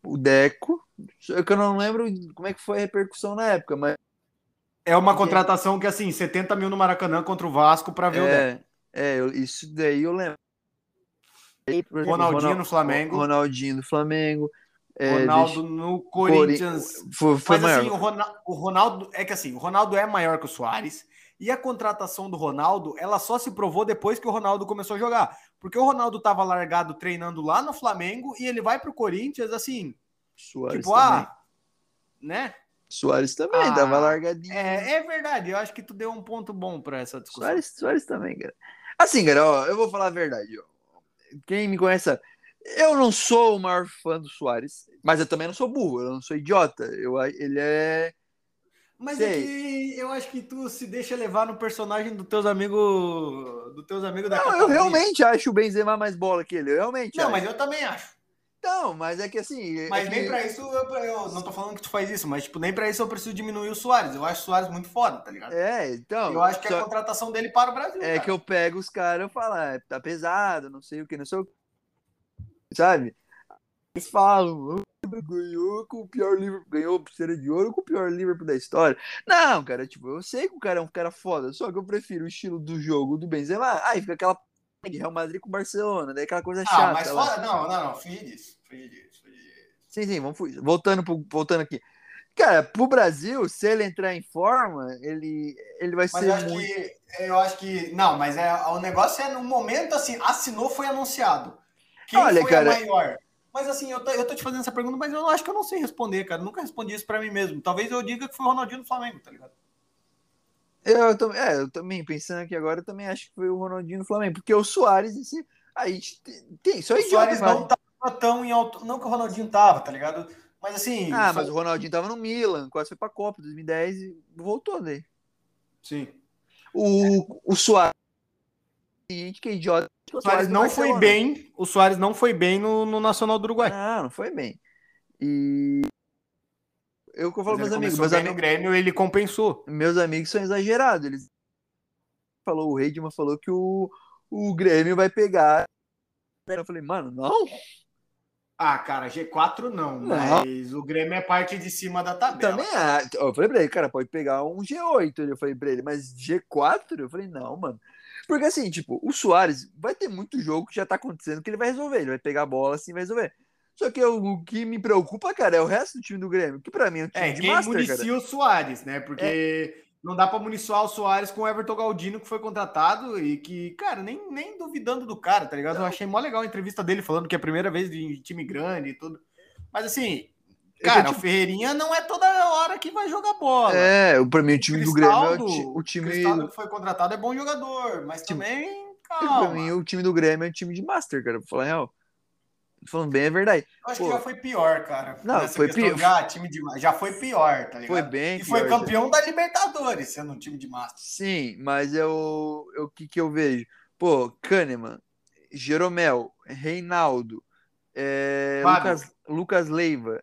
o Deco. É que eu não lembro como é que foi a repercussão na época, mas. É uma contratação que, assim, 70 mil no Maracanã contra o Vasco para ver é, o Deco. É, isso daí eu lembro. Exemplo, Ronaldinho Ronald, no Flamengo. Ronaldinho no Flamengo. É, Ronaldo deixa... no Corinthians. Foi, foi Mas assim, o Ronaldo, o Ronaldo. É que assim, o Ronaldo é maior que o Soares. E a contratação do Ronaldo, ela só se provou depois que o Ronaldo começou a jogar. Porque o Ronaldo estava largado treinando lá no Flamengo e ele vai para o Corinthians, assim. Soares tipo, também. ah, né? Soares também, ah, tava largadinho. É, é verdade, eu acho que tu deu um ponto bom para essa discussão. Soares, Soares também, cara. Assim, cara, ó, eu vou falar a verdade. Quem me conhece eu não sou o maior fã do Soares, mas eu também não sou burro, eu não sou idiota. Eu, ele é. Mas é Sei. é que eu acho que tu se deixa levar no personagem dos teus amigos. dos teus amigos da Não, eu realmente acho o Benzema mais bola que ele. Eu realmente. Não, acho. mas eu também acho. Não, mas é que assim. Mas é nem que... pra isso eu, eu, não tô falando que tu faz isso, mas tipo, nem pra isso eu preciso diminuir o Soares. Eu acho o Soares muito foda, tá ligado? É, então. Eu acho que só... a contratação dele para o Brasil. É cara. que eu pego os caras e falo, ah, tá pesado, não sei o que, não sei o que sabe? Eles falam, ganhou com o pior Liverpool, ganhou pulseira de ouro com o pior Liverpool da história. Não, cara, tipo, eu sei que o cara é um cara foda, só que eu prefiro o estilo do jogo do Benzema. Aí fica aquela Real Madrid com Barcelona, daí aquela coisa ah, chata. Ah, mas foda, não, não, não, finge disso, finge disso. Sim, sim, vamos fugir. Voltando, pro, voltando aqui. Cara, pro Brasil, se ele entrar em forma, ele, ele vai mas ser. Eu acho, muito... que, eu acho que. Não, mas é, o negócio é no momento assim, assinou, foi anunciado. Quem Olha, foi cara, maior? Mas assim, eu tô, eu tô te fazendo essa pergunta, mas eu acho que eu não sei responder, cara. Eu nunca respondi isso para mim mesmo. Talvez eu diga que foi o Ronaldinho do Flamengo, tá ligado? Eu, também, é, eu também, pensando aqui agora, eu também acho que foi o Ronaldinho do Flamengo, porque o Soares, esse, a gente tem, só o Soares não tava tão em alto, não que o Ronaldinho tava, tá ligado? Mas assim. Ah, mas o Ronaldinho tava no Milan, quase foi pra Copa 2010 e voltou daí. Sim. O, o Soares, gente que é idiota o Soares não foi bem. O Soares não foi bem no, no Nacional do Uruguai. Não, não foi bem. E eu que eu falo meus amigos, meus amigos, Grêmio ele compensou. Meus amigos são exagerados. Eles falou o Reidman falou que o, o Grêmio vai pegar. Eu falei, mano, não. Ah, cara, G4 não, não, mas o Grêmio é parte de cima da tabela. Também é. Eu falei pra ele, cara, pode pegar um G8. Eu falei pra ele, mas G4? Eu falei, não, mano. Porque assim, tipo, o Soares vai ter muito jogo que já tá acontecendo que ele vai resolver. Ele vai pegar a bola assim vai resolver. Só que eu, o que me preocupa, cara, é o resto do time do Grêmio, que pra mim é um time é, de quem master, municia cara. o Soares, né? Porque é. não dá pra municiar o Soares com o Everton Galdino, que foi contratado e que, cara, nem, nem duvidando do cara, tá ligado? Não. Eu achei mó legal a entrevista dele falando que é a primeira vez de time grande e tudo. Mas assim, Cara, o Ferreirinha não é toda hora que vai jogar bola. É, pra mim o time do Grêmio é o, o time. O Cristaldo que foi contratado é bom jogador, mas time... também Calma. Pra mim, o time do Grêmio é um time de Master, cara. Pra falar real. Falando bem, é verdade. Eu acho Pô, que já foi pior, cara. Não, foi pior. Já, time de, já foi pior, tá ligado? Foi bem. E foi pior, campeão já. da Libertadores, sendo um time de Master. Sim, mas eu, eu, o que, que eu vejo? Pô, Kahneman, Jeromel, Reinaldo, é, Lucas, Lucas Leiva,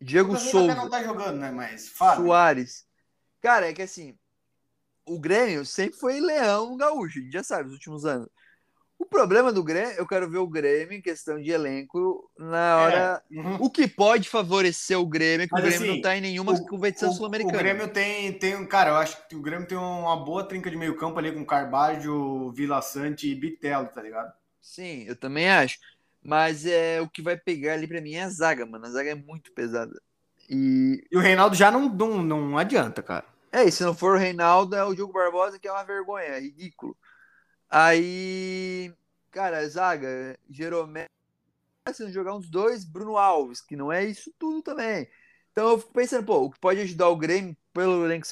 Diego Lucas Souza. não tá jogando, né? Mas Fábio. Soares. Cara, é que assim, o Grêmio sempre foi leão gaúcho, a gente já sabe, nos últimos anos. O problema do Grêmio, eu quero ver o Grêmio em questão de elenco na hora. É, uhum. O que pode favorecer o Grêmio, que Mas, o Grêmio assim, não está em nenhuma o, competição sul-americana. O Grêmio tem, tem, cara, eu acho que o Grêmio tem uma boa trinca de meio-campo ali com Carvalho, Vila Sante e Bitelo, tá ligado? Sim, eu também acho. Mas é o que vai pegar ali para mim é a zaga, mano. A zaga é muito pesada. E, e o Reinaldo já não, não, não adianta, cara. É, e se não for o Reinaldo, é o Diogo Barbosa, que é uma vergonha, é ridículo. Aí, cara, zaga, Jeromel, se jogar uns dois, Bruno Alves, que não é isso tudo também. Então eu fico pensando, pô, o que pode ajudar o Grêmio pelo elenco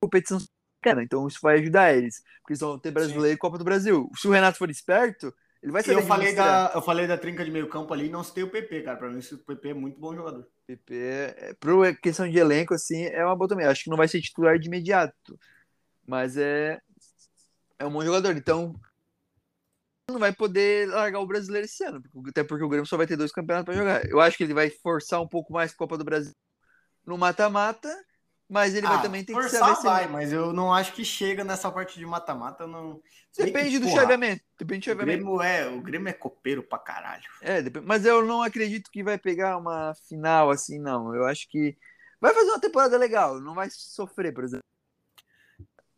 competição cara, então isso vai ajudar eles, porque eles vão ter brasileiro e Copa do Brasil. Se o Renato for esperto, ele vai ser. Eu falei, da, eu falei da trinca de meio campo ali, não citei o PP, cara. Pra mim, o PP é muito bom jogador. PP, é, pro questão de elenco, assim, é uma boa também. Acho que não vai ser titular de imediato, mas é, é um bom jogador. Então, não vai poder largar o brasileiro esse ano, até porque o Grêmio só vai ter dois campeonatos para jogar. Eu acho que ele vai forçar um pouco mais a Copa do Brasil no mata-mata mas ele ah, vai também ter que saber se vai, mas eu não acho que chega nessa parte de mata-mata, não. Depende do chaveamento. Depende do chaveamento. O Grêmio, é, o Grêmio é copeiro pra caralho. É, mas eu não acredito que vai pegar uma final assim, não. Eu acho que vai fazer uma temporada legal, não vai sofrer, por exemplo.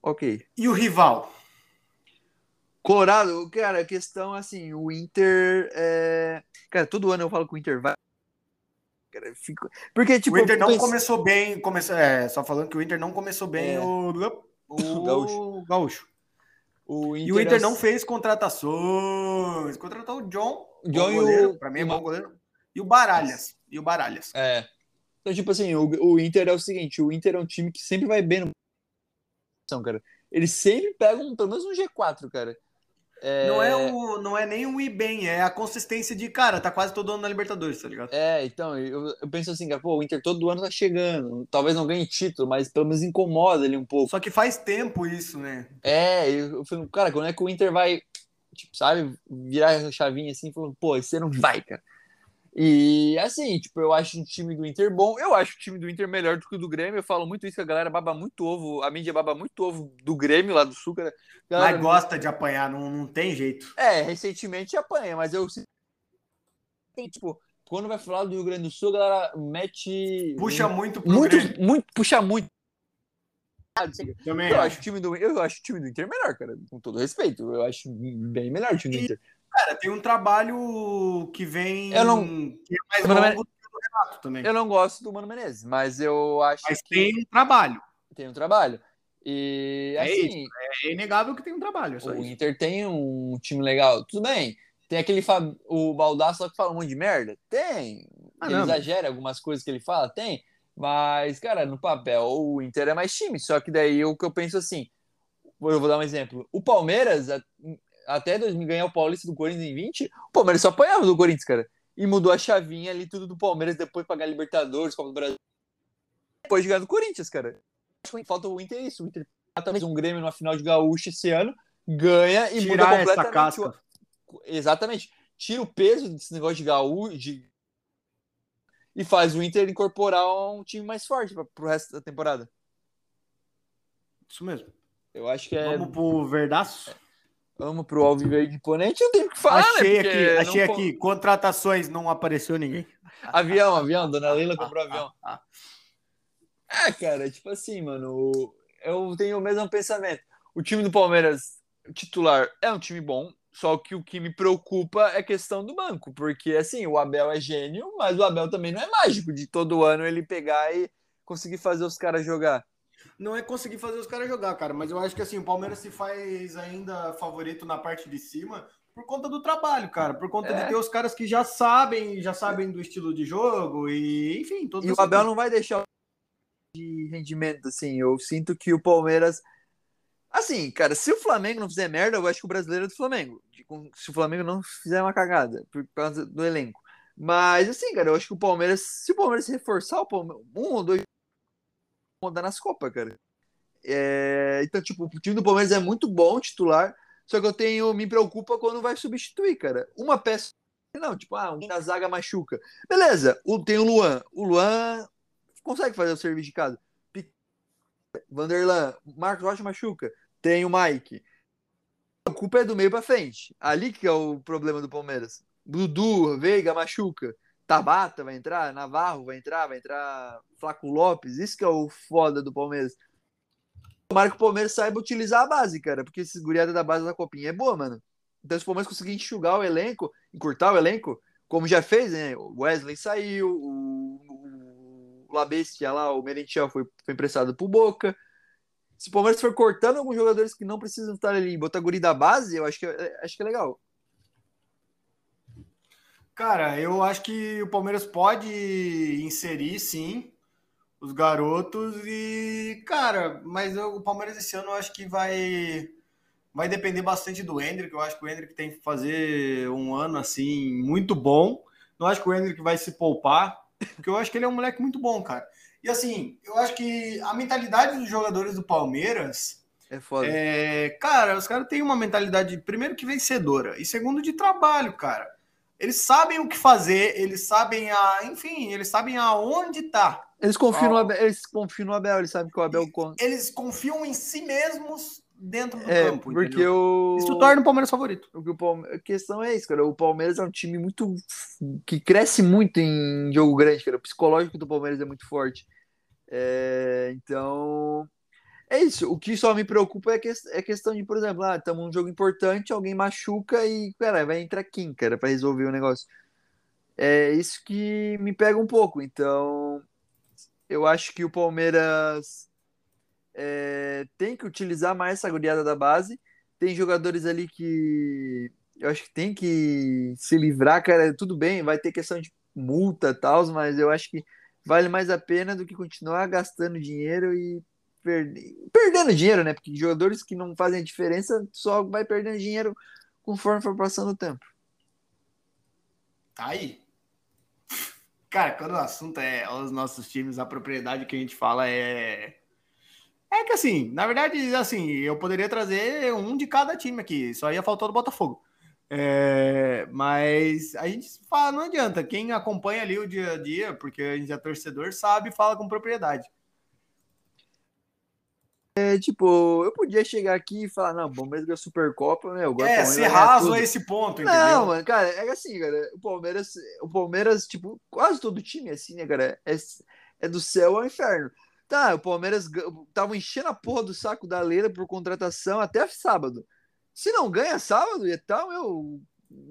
Ok. E o rival? Colorado, cara, a questão assim, o Inter. É... Cara, todo ano eu falo que o Inter vai cara. Fico... Porque, tipo, o Inter não começou bem. Começou, é, só falando que o Inter não começou bem é. o, *laughs* o Gaúcho. Gaúcho. O Inter e o Inter não fez contratações. Contratou o John. John goleiro, o... Pra mim é bom goleiro. E o Baralhas. E o Baralhas. É. Então, tipo assim, o, o Inter é o seguinte: o Inter é um time que sempre vai bem no. Cara. Eles sempre pegam pelo menos um G4, cara. É... Não, é o, não é nem o ir bem, é a consistência de, cara, tá quase todo ano na Libertadores, tá ligado? É, então, eu, eu penso assim, cara, pô, o Inter todo ano tá chegando. Talvez não ganhe título, mas pelo menos incomoda ele um pouco. Só que faz tempo isso, né? É, eu, eu falei, cara, quando é que o Inter vai, tipo, sabe, virar a chavinha assim, falando, pô, esse não vai, cara. E assim, tipo, eu acho o time do Inter bom. Eu acho o time do Inter melhor do que o do Grêmio. Eu falo muito isso, a galera baba muito ovo. A mídia baba muito ovo do Grêmio lá do Sul. Cara. Galera, mas gosta de apanhar, não, não tem jeito. É, recentemente apanha, mas eu. Tipo, quando vai falar do Rio Grande do Sul, a galera mete. Puxa muito pro muito, Grêmio. muito Puxa muito. Também eu, acho o time do, eu acho o time do Inter melhor, cara. Com todo respeito. Eu acho bem melhor o time do Inter. Cara, tem um trabalho que vem. Eu não. Que é mais longo do que o Renato também. Eu não gosto do Mano Menezes, mas eu acho mas que. tem um trabalho. Tem um trabalho. E é assim. Isso, é inegável que tem um trabalho. o isso. Inter tem um time legal. Tudo bem. Tem aquele Fab... o Baldasso que fala um monte de merda? Tem. Ah, ele não. exagera algumas coisas que ele fala? Tem. Mas, cara, no papel, o Inter é mais time. Só que daí o que eu penso assim. Eu vou dar um exemplo. O Palmeiras, até 2000 ganhar o Paulista do Corinthians em 20, o Palmeiras só apanhava do Corinthians, cara. E mudou a chavinha ali, tudo do Palmeiras, depois pagar Libertadores, Copa do Brasil. Depois de ganhar do Corinthians, cara. Falta o Inter é isso. O Inter talvez um Grêmio numa final de gaúcho esse ano, ganha e Tirar muda completamente. Essa casca. O... Exatamente. Tira o peso desse negócio de gaúcho de... e faz o Inter incorporar um time mais forte para o resto da temporada. Isso mesmo. Eu acho que é. Vamos pro Verdaço? Vamos pro Alviverde Imponente, não tem o que falar, achei né? Aqui, achei não... aqui, contratações, não apareceu ninguém. Avião, avião, Dona Leila comprou avião. É, cara, tipo assim, mano, eu tenho o mesmo pensamento. O time do Palmeiras titular é um time bom, só que o que me preocupa é questão do banco, porque assim, o Abel é gênio, mas o Abel também não é mágico de todo ano ele pegar e conseguir fazer os caras jogar não é conseguir fazer os caras jogar, cara. Mas eu acho que assim, o Palmeiras se faz ainda favorito na parte de cima por conta do trabalho, cara. Por conta é. de ter os caras que já sabem, já sabem do estilo de jogo e, enfim, E o Abel não vai deixar de rendimento, assim. Eu sinto que o Palmeiras. Assim, cara, se o Flamengo não fizer merda, eu acho que o brasileiro é do Flamengo. Se o Flamengo não fizer uma cagada por causa do elenco. Mas, assim, cara, eu acho que o Palmeiras, se o Palmeiras reforçar, o Palmeiras, um ou dois rodar nas Copas, cara. É, então, tipo, o time do Palmeiras é muito bom, titular, só que eu tenho, me preocupa quando vai substituir, cara. Uma peça, não, tipo, ah, um da zaga machuca. Beleza, o, tem o Luan. O Luan consegue fazer o serviço de casa. Vanderlan, Marcos Rocha machuca. Tem o Mike. A culpa é do meio para frente. Ali que é o problema do Palmeiras. Dudu, Veiga machuca. Tabata vai entrar, Navarro vai entrar, vai entrar Flaco Lopes. Isso que é o foda do Palmeiras. Tomara que o Palmeiras saiba utilizar a base, cara, porque esse guriada da base da Copinha é boa, mano. Então, se o Palmeiras conseguir enxugar o elenco, encurtar o elenco, como já fez, né? O Wesley saiu, o, o Labestia lá, o Merentiel foi, foi emprestado pro Boca. Se o Palmeiras for cortando alguns jogadores que não precisam estar ali, botar guri da base, eu acho que, é, acho que é legal. Cara, eu acho que o Palmeiras pode inserir, sim, os garotos e, cara, mas eu, o Palmeiras esse ano eu acho que vai vai depender bastante do Hendrick. Eu acho que o Hendrick tem que fazer um ano assim muito bom. Não acho que o Hendrick vai se poupar, porque eu acho que ele é um moleque muito bom, cara. E assim, eu acho que a mentalidade dos jogadores do Palmeiras é foda. É, cara, os caras têm uma mentalidade, primeiro, que vencedora, e segundo, de trabalho, cara. Eles sabem o que fazer, eles sabem a. Enfim, eles sabem aonde tá. Eles confiam, no Abel, eles confiam no Abel, eles sabem que o Abel. Eles confiam em si mesmos dentro do é, campo. Porque o... Isso torna o Palmeiras favorito. O Palme... A questão é isso, cara. O Palmeiras é um time muito. que cresce muito em jogo grande, cara. O psicológico do Palmeiras é muito forte. É... Então. É isso. O que só me preocupa é, que... é questão de, por exemplo, ah, estamos num jogo importante, alguém machuca e, cara, vai entrar quem, cara, para resolver o negócio. É isso que me pega um pouco. Então, eu acho que o Palmeiras é, tem que utilizar mais essa goleada da base. Tem jogadores ali que eu acho que tem que se livrar, cara. Tudo bem, vai ter questão de multa e tal, mas eu acho que vale mais a pena do que continuar gastando dinheiro e perdendo dinheiro, né? Porque jogadores que não fazem a diferença só vai perdendo dinheiro conforme for passando o tempo. Tá aí. Cara, quando o assunto é os nossos times, a propriedade que a gente fala é é que assim, na verdade, assim, eu poderia trazer um de cada time aqui, só ia faltar do Botafogo. É, mas a gente fala, não adianta. Quem acompanha ali o dia a dia, porque a gente é torcedor, sabe e fala com propriedade. É, tipo, eu podia chegar aqui e falar, não, Palmeiras ganhou Supercopa, né? Agora é, ser raso a esse ponto, entendeu? Não, mano, cara, é assim, cara, o Palmeiras, o Palmeiras, tipo, quase todo time é assim, né, cara? É, é do céu ao inferno. Tá, o Palmeiras tava enchendo a porra do saco da Leila por contratação até sábado. Se não ganha sábado, ia tá, meu.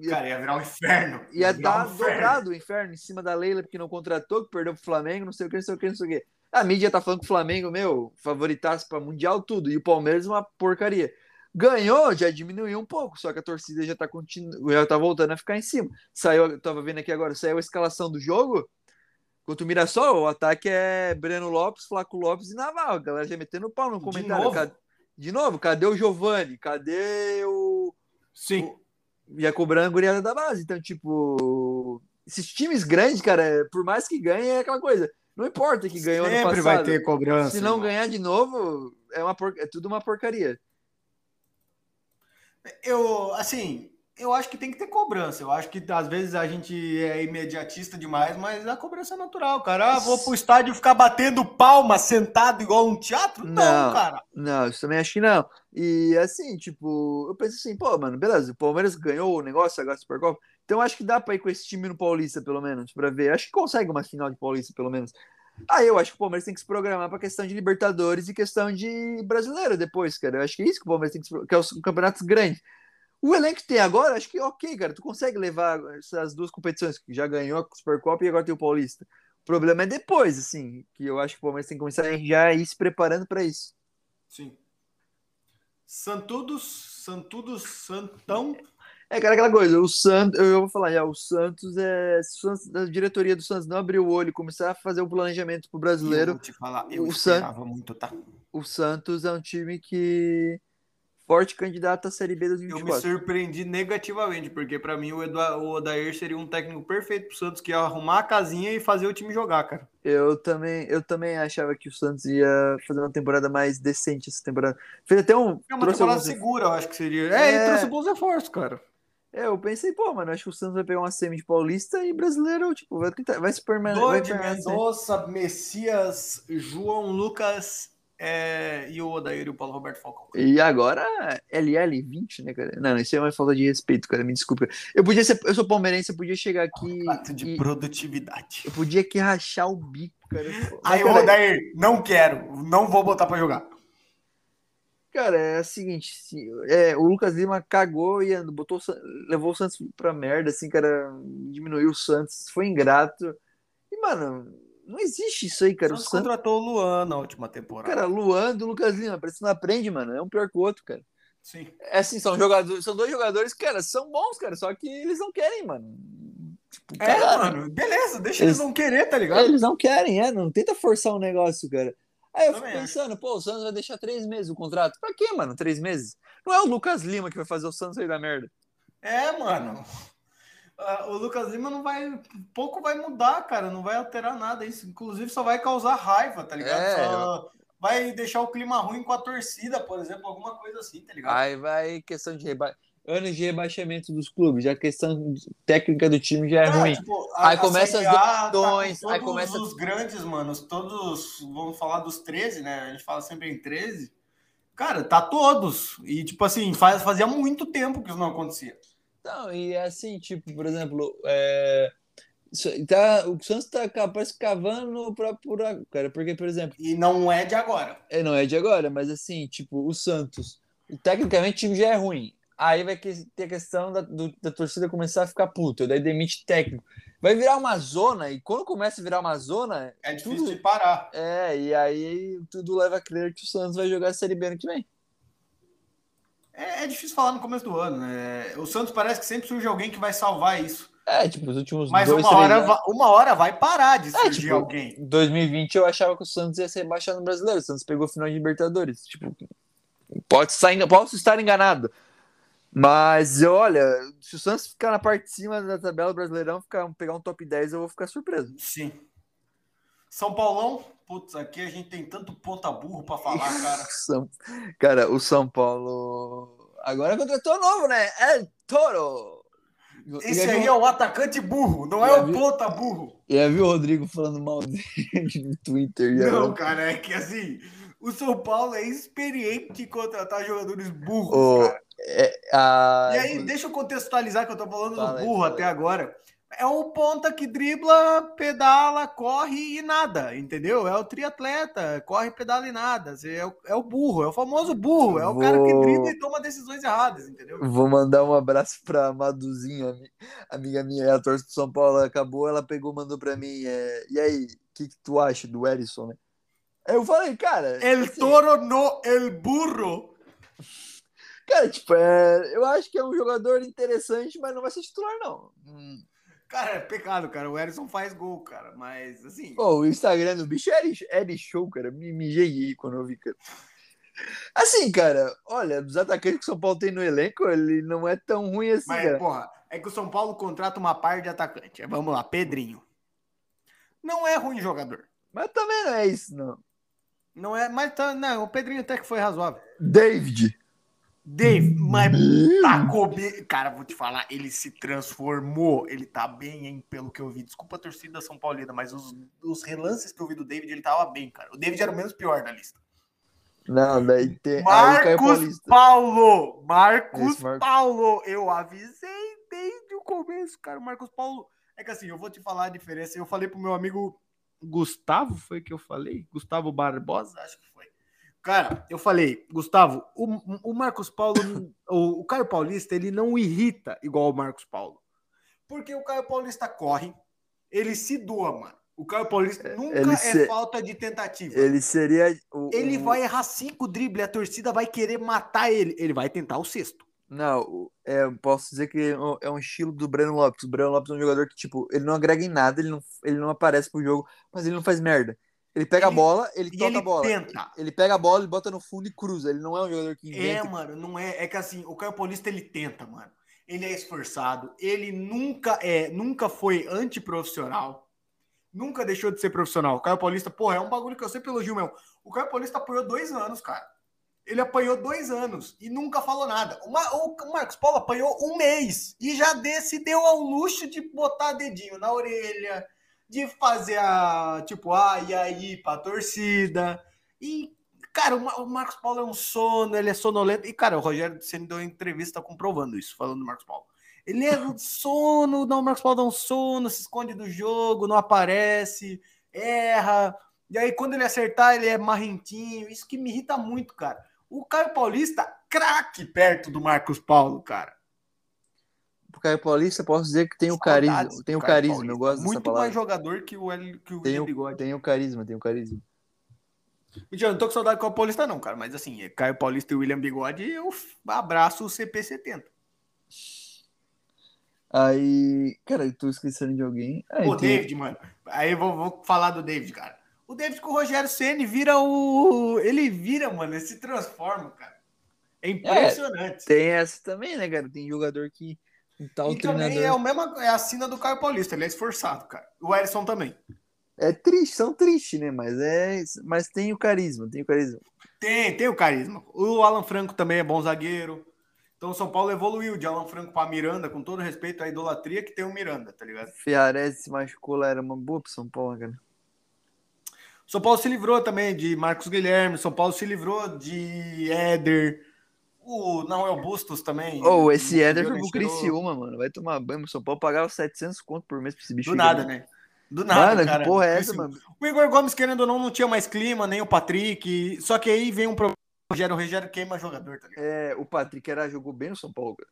Ia, Cara, ia virar um inferno. Ia, ia dar um dobrado o inferno em cima da Leila, porque não contratou, que perdeu pro Flamengo, não sei o que, não sei o que, não sei o que. A mídia tá falando que o Flamengo, meu, favoritasse para Mundial, tudo. E o Palmeiras, uma porcaria. Ganhou, já diminuiu um pouco, só que a torcida já tá, continu... já tá voltando a ficar em cima. Saiu, eu tava vendo aqui agora, saiu a escalação do jogo. Contra o Mirassol, o ataque é Breno Lopes, Flaco Lopes e Naval. A galera já metendo pau no comentário. De novo? Cadê, de novo, cadê o Giovani? Cadê o. Sim. O, ia cobrando a guriada da base. Então, tipo. Esses times grandes, cara, por mais que ganhem, é aquela coisa. Não importa que ganhou Sempre no passado. vai ter cobrança. Se não ganhar de novo, é, uma por... é tudo uma porcaria. Eu, assim, eu acho que tem que ter cobrança. Eu acho que às vezes a gente é imediatista demais, mas a cobrança é natural, cara. Ah, vou pro estádio ficar batendo palma sentado igual um teatro? Não, não cara. Não, isso também acho que não. E assim, tipo, eu penso assim, pô, mano, beleza, o Palmeiras ganhou o negócio agora Supercopa. Então acho que dá pra ir com esse time no Paulista, pelo menos, pra ver. Acho que consegue uma final de Paulista, pelo menos. Aí eu acho que o Palmeiras tem que se programar para questão de Libertadores e questão de brasileiro depois, cara. Eu acho que é isso que o Palmeiras tem que se que é os campeonatos grandes. O elenco que tem agora, acho que ok, cara. Tu consegue levar essas duas competições, que já ganhou a Supercopa e agora tem o Paulista. O problema é depois, assim, que eu acho que o Palmeiras tem que começar já ir se preparando para isso. Sim. Santudos, Santudos, Santão. É, cara, aquela coisa, o Santos, eu vou falar, já, o Santos é. A diretoria do Santos não abrir o olho e começar a fazer o um planejamento pro brasileiro. Eu vou te falar, eu o esperava muito, tá? O Santos é um time que forte candidato à Série B 2024. Eu me surpreendi negativamente, porque para mim o, Eduardo, o Odair seria um técnico perfeito pro Santos, que ia arrumar a casinha e fazer o time jogar, cara. Eu também, eu também achava que o Santos ia fazer uma temporada mais decente essa temporada. Fez até um. É uma temporada alguns... segura, eu acho que seria. É, é, ele trouxe bons reforços, cara. É, eu pensei, pô, mano, acho que o Santos vai pegar uma semi de Paulista e brasileiro, tipo, vai tentar, vai se permanecer. Dodi, Mendonça, Messias, João Lucas é, e o Odair e o Paulo Roberto Falcão. E agora, LL20, né, cara? Não, isso é uma falta de respeito, cara. Me desculpa. Eu podia ser, eu sou palmeirense, eu podia chegar aqui. Ato de e, produtividade. Eu podia aqui rachar o bico, cara. Aí, o Odair, não quero, não vou botar pra jogar. Cara, é o seguinte, é, o Lucas Lima cagou e botou, levou o Santos pra merda, assim, cara, diminuiu o Santos, foi ingrato. E, mano, não existe isso aí, cara. O Santos contratou o Luan na última temporada. Cara, Luan do Lucas Lima, parece que não aprende, mano. É um pior que o outro, cara. Sim. É assim, são jogadores, são dois jogadores que, cara, são bons, cara, só que eles não querem, mano. Tipo, é, mano, beleza, deixa eles, eles não querer, tá ligado? Eles não querem, é, não tenta forçar um negócio, cara. Aí eu fico pensando, pô, o Santos vai deixar três meses o contrato. Pra quê, mano? Três meses? Não é o Lucas Lima que vai fazer o Santos sair da merda. É, mano. Uh, o Lucas Lima não vai. Pouco vai mudar, cara. Não vai alterar nada. Isso, inclusive, só vai causar raiva, tá ligado? É, só vai deixar o clima ruim com a torcida, por exemplo, alguma coisa assim, tá ligado? Aí vai questão de reba... anos de rebaixamento dos clubes, já a questão técnica do time já é, é ruim. Tipo, a, aí começa as tá decisões, tá aí começa os grandes, mano, todos, vamos falar dos 13, né? A gente fala sempre em 13. Cara, tá todos. E tipo assim, faz, fazia muito tempo que isso não acontecia. Não, e é assim, tipo, por exemplo, é, tá, o Santos tá parece cavando próprio buraco, cara, porque, por exemplo. E não é de agora. É, não é de agora, mas assim, tipo, o Santos, tecnicamente o time já é ruim. Aí vai ter a questão da, do, da torcida começar a ficar puta, daí demite técnico. Vai virar uma zona, e quando começa a virar uma zona. É difícil tudo, de parar. É, e aí tudo leva a crer que o Santos vai jogar a Série B ano que vem. É, é, difícil falar no começo do ano, né? O Santos parece que sempre surge alguém que vai salvar isso. É, tipo, os últimos Mas dois, uma, hora, uma hora vai parar de é, surgir é, tipo, alguém. Em 2020 eu achava que o Santos ia ser rebaixado no brasileiro. O Santos pegou o final de Libertadores. Tipo, pode estar, posso estar enganado. Mas olha, se o Santos ficar na parte de cima da tabela do Brasileirão, ficar, pegar um top 10, eu vou ficar surpreso. Sim. São Paulão, putz, aqui a gente tem tanto ponta burro para falar, *laughs* cara. São... Cara, o São Paulo agora contratou novo, né? É Toro. Esse aí é o atacante burro, não é o ponta burro. E aí viu o Rodrigo falando mal *laughs* dele no Twitter. Não, cara, é que assim, o São Paulo é experiente em contratar jogadores burros, oh, cara. É, a... E aí, deixa eu contextualizar que eu tô falando Fala do burro aí, até agora. É o ponta que dribla, pedala, corre e nada, entendeu? É o triatleta, corre, pedala e nada. É o, é o burro, é o famoso burro, é o Vou... cara que dribla e toma decisões erradas, entendeu? Vou mandar um abraço pra Maduzinha, amiga minha, a torcida do São Paulo acabou, ela pegou, mandou pra mim. É... E aí, o que, que tu acha do Erisson, né? Eu falei, cara. El assim, toro no el burro. Cara, tipo, é, eu acho que é um jogador interessante, mas não vai ser titular, não. Hum. Cara, é pecado, cara. O Erisson faz gol, cara. Mas, assim. Pô, o Instagram do bicho é, é show, cara. Me mijei quando eu vi, cara. Assim, cara, olha, dos atacantes que o São Paulo tem no elenco, ele não é tão ruim assim. Mas, cara. porra, é que o São Paulo contrata uma par de atacante. Vamos lá, Pedrinho. Não é ruim jogador. Mas também não é isso, não. Não é, mas tá, não, o Pedrinho até que foi razoável. David. David, mas tá comigo. Cara, vou te falar, ele se transformou. Ele tá bem, hein, pelo que eu vi. Desculpa a torcida São Paulina, mas os, os relances que eu vi do David, ele tava bem, cara. O David era o menos pior da lista. Não, daí tem. Marcos Paulo! Marcos Marcos Paulo! Eu avisei desde o começo, cara. O Marcos Paulo. É que assim, eu vou te falar a diferença. Eu falei pro meu amigo Gustavo, foi que eu falei? Gustavo Barbosa, acho que foi. Cara, eu falei, Gustavo, o, o Marcos Paulo, o, o Caio Paulista, ele não irrita igual o Marcos Paulo. Porque o Caio Paulista corre, ele se doa, mano. O Caio Paulista é, nunca é falta de tentativa. Ele seria. O, ele o... vai errar cinco dribles, a torcida vai querer matar ele. Ele vai tentar o sexto. Não, é, posso dizer que é, é um estilo do Breno Lopes. O Breno Lopes é um jogador que, tipo, ele não agrega em nada, ele não, ele não aparece pro jogo, mas ele não faz merda. Ele pega ele, a bola, ele toca ele a bola. Tenta. Ele pega a bola, ele bota no fundo e cruza. Ele não é um jogador que inventa. É, mano, não é. É que assim, o Caio Paulista ele tenta, mano. Ele é esforçado. Ele nunca é, nunca foi antiprofissional. Nunca deixou de ser profissional. O Caio Paulista, porra, é um bagulho que eu sempre elogio mesmo. O Caio Paulista apoiou dois anos, cara. Ele apanhou dois anos e nunca falou nada. O, o Marcos Paulo apanhou um mês e já se deu ao luxo de botar dedinho na orelha, de fazer a tipo, ah, e aí pra torcida. E, cara, o, Marcos Paulo é um sono, ele é sonolento. E, cara, o Rogério me deu uma entrevista comprovando isso, falando do Marcos Paulo. Ele é um *laughs* sono, não, o Marcos Paulo dá um sono, se esconde do jogo, não aparece, erra. E aí, quando ele acertar, ele é marrentinho. Isso que me irrita muito, cara. O Caio Paulista, craque perto do Marcos Paulo, cara. O Caio Paulista, posso dizer que tem o carisma. Tem o carisma, Paulista. eu gosto Muito mais jogador que o, L, que o tem Bigode. Tem o carisma, tem o carisma. Mentira, não tô com saudade do Caio Paulista, não, cara. Mas assim, Caio Paulista e William Bigode, eu abraço o CP70. Aí, cara, eu tô esquecendo de alguém. Aí, o tem... David, mano. Aí eu vou, vou falar do David, cara. O David com o Rogério Ceni vira o. Ele vira, mano, ele se transforma, cara. É impressionante. É, tem essa também, né, cara? Tem jogador que. Tal e treinador... também é, o mesmo, é a sina do Caio Paulista, ele é esforçado, cara. O Erisson também. É triste, são tristes, né? Mas é. Mas tem o carisma, tem o carisma. Tem, tem o carisma. O Alan Franco também é bom zagueiro. Então o São Paulo evoluiu de Alan Franco para Miranda, com todo respeito à idolatria que tem o Miranda, tá ligado? Ferrarese se machucou lá, era uma boa pro São Paulo, cara. São Paulo se livrou também de Marcos Guilherme, São Paulo se livrou de Éder, o não é Bustos também. Ou oh, esse Éder foi pro Criciúma, mano. Vai tomar banho. O São Paulo pagava 700 conto por mês pra esse bicho. Do nada, né? Do nada, mano, cara. Que porra é essa, mano? O Igor Gomes, querendo ou não, não tinha mais clima, nem o Patrick. Só que aí vem um problema. O Rogério, o Rogério queima jogador, tá ligado? É, o Patrick era, jogou bem no São Paulo, cara.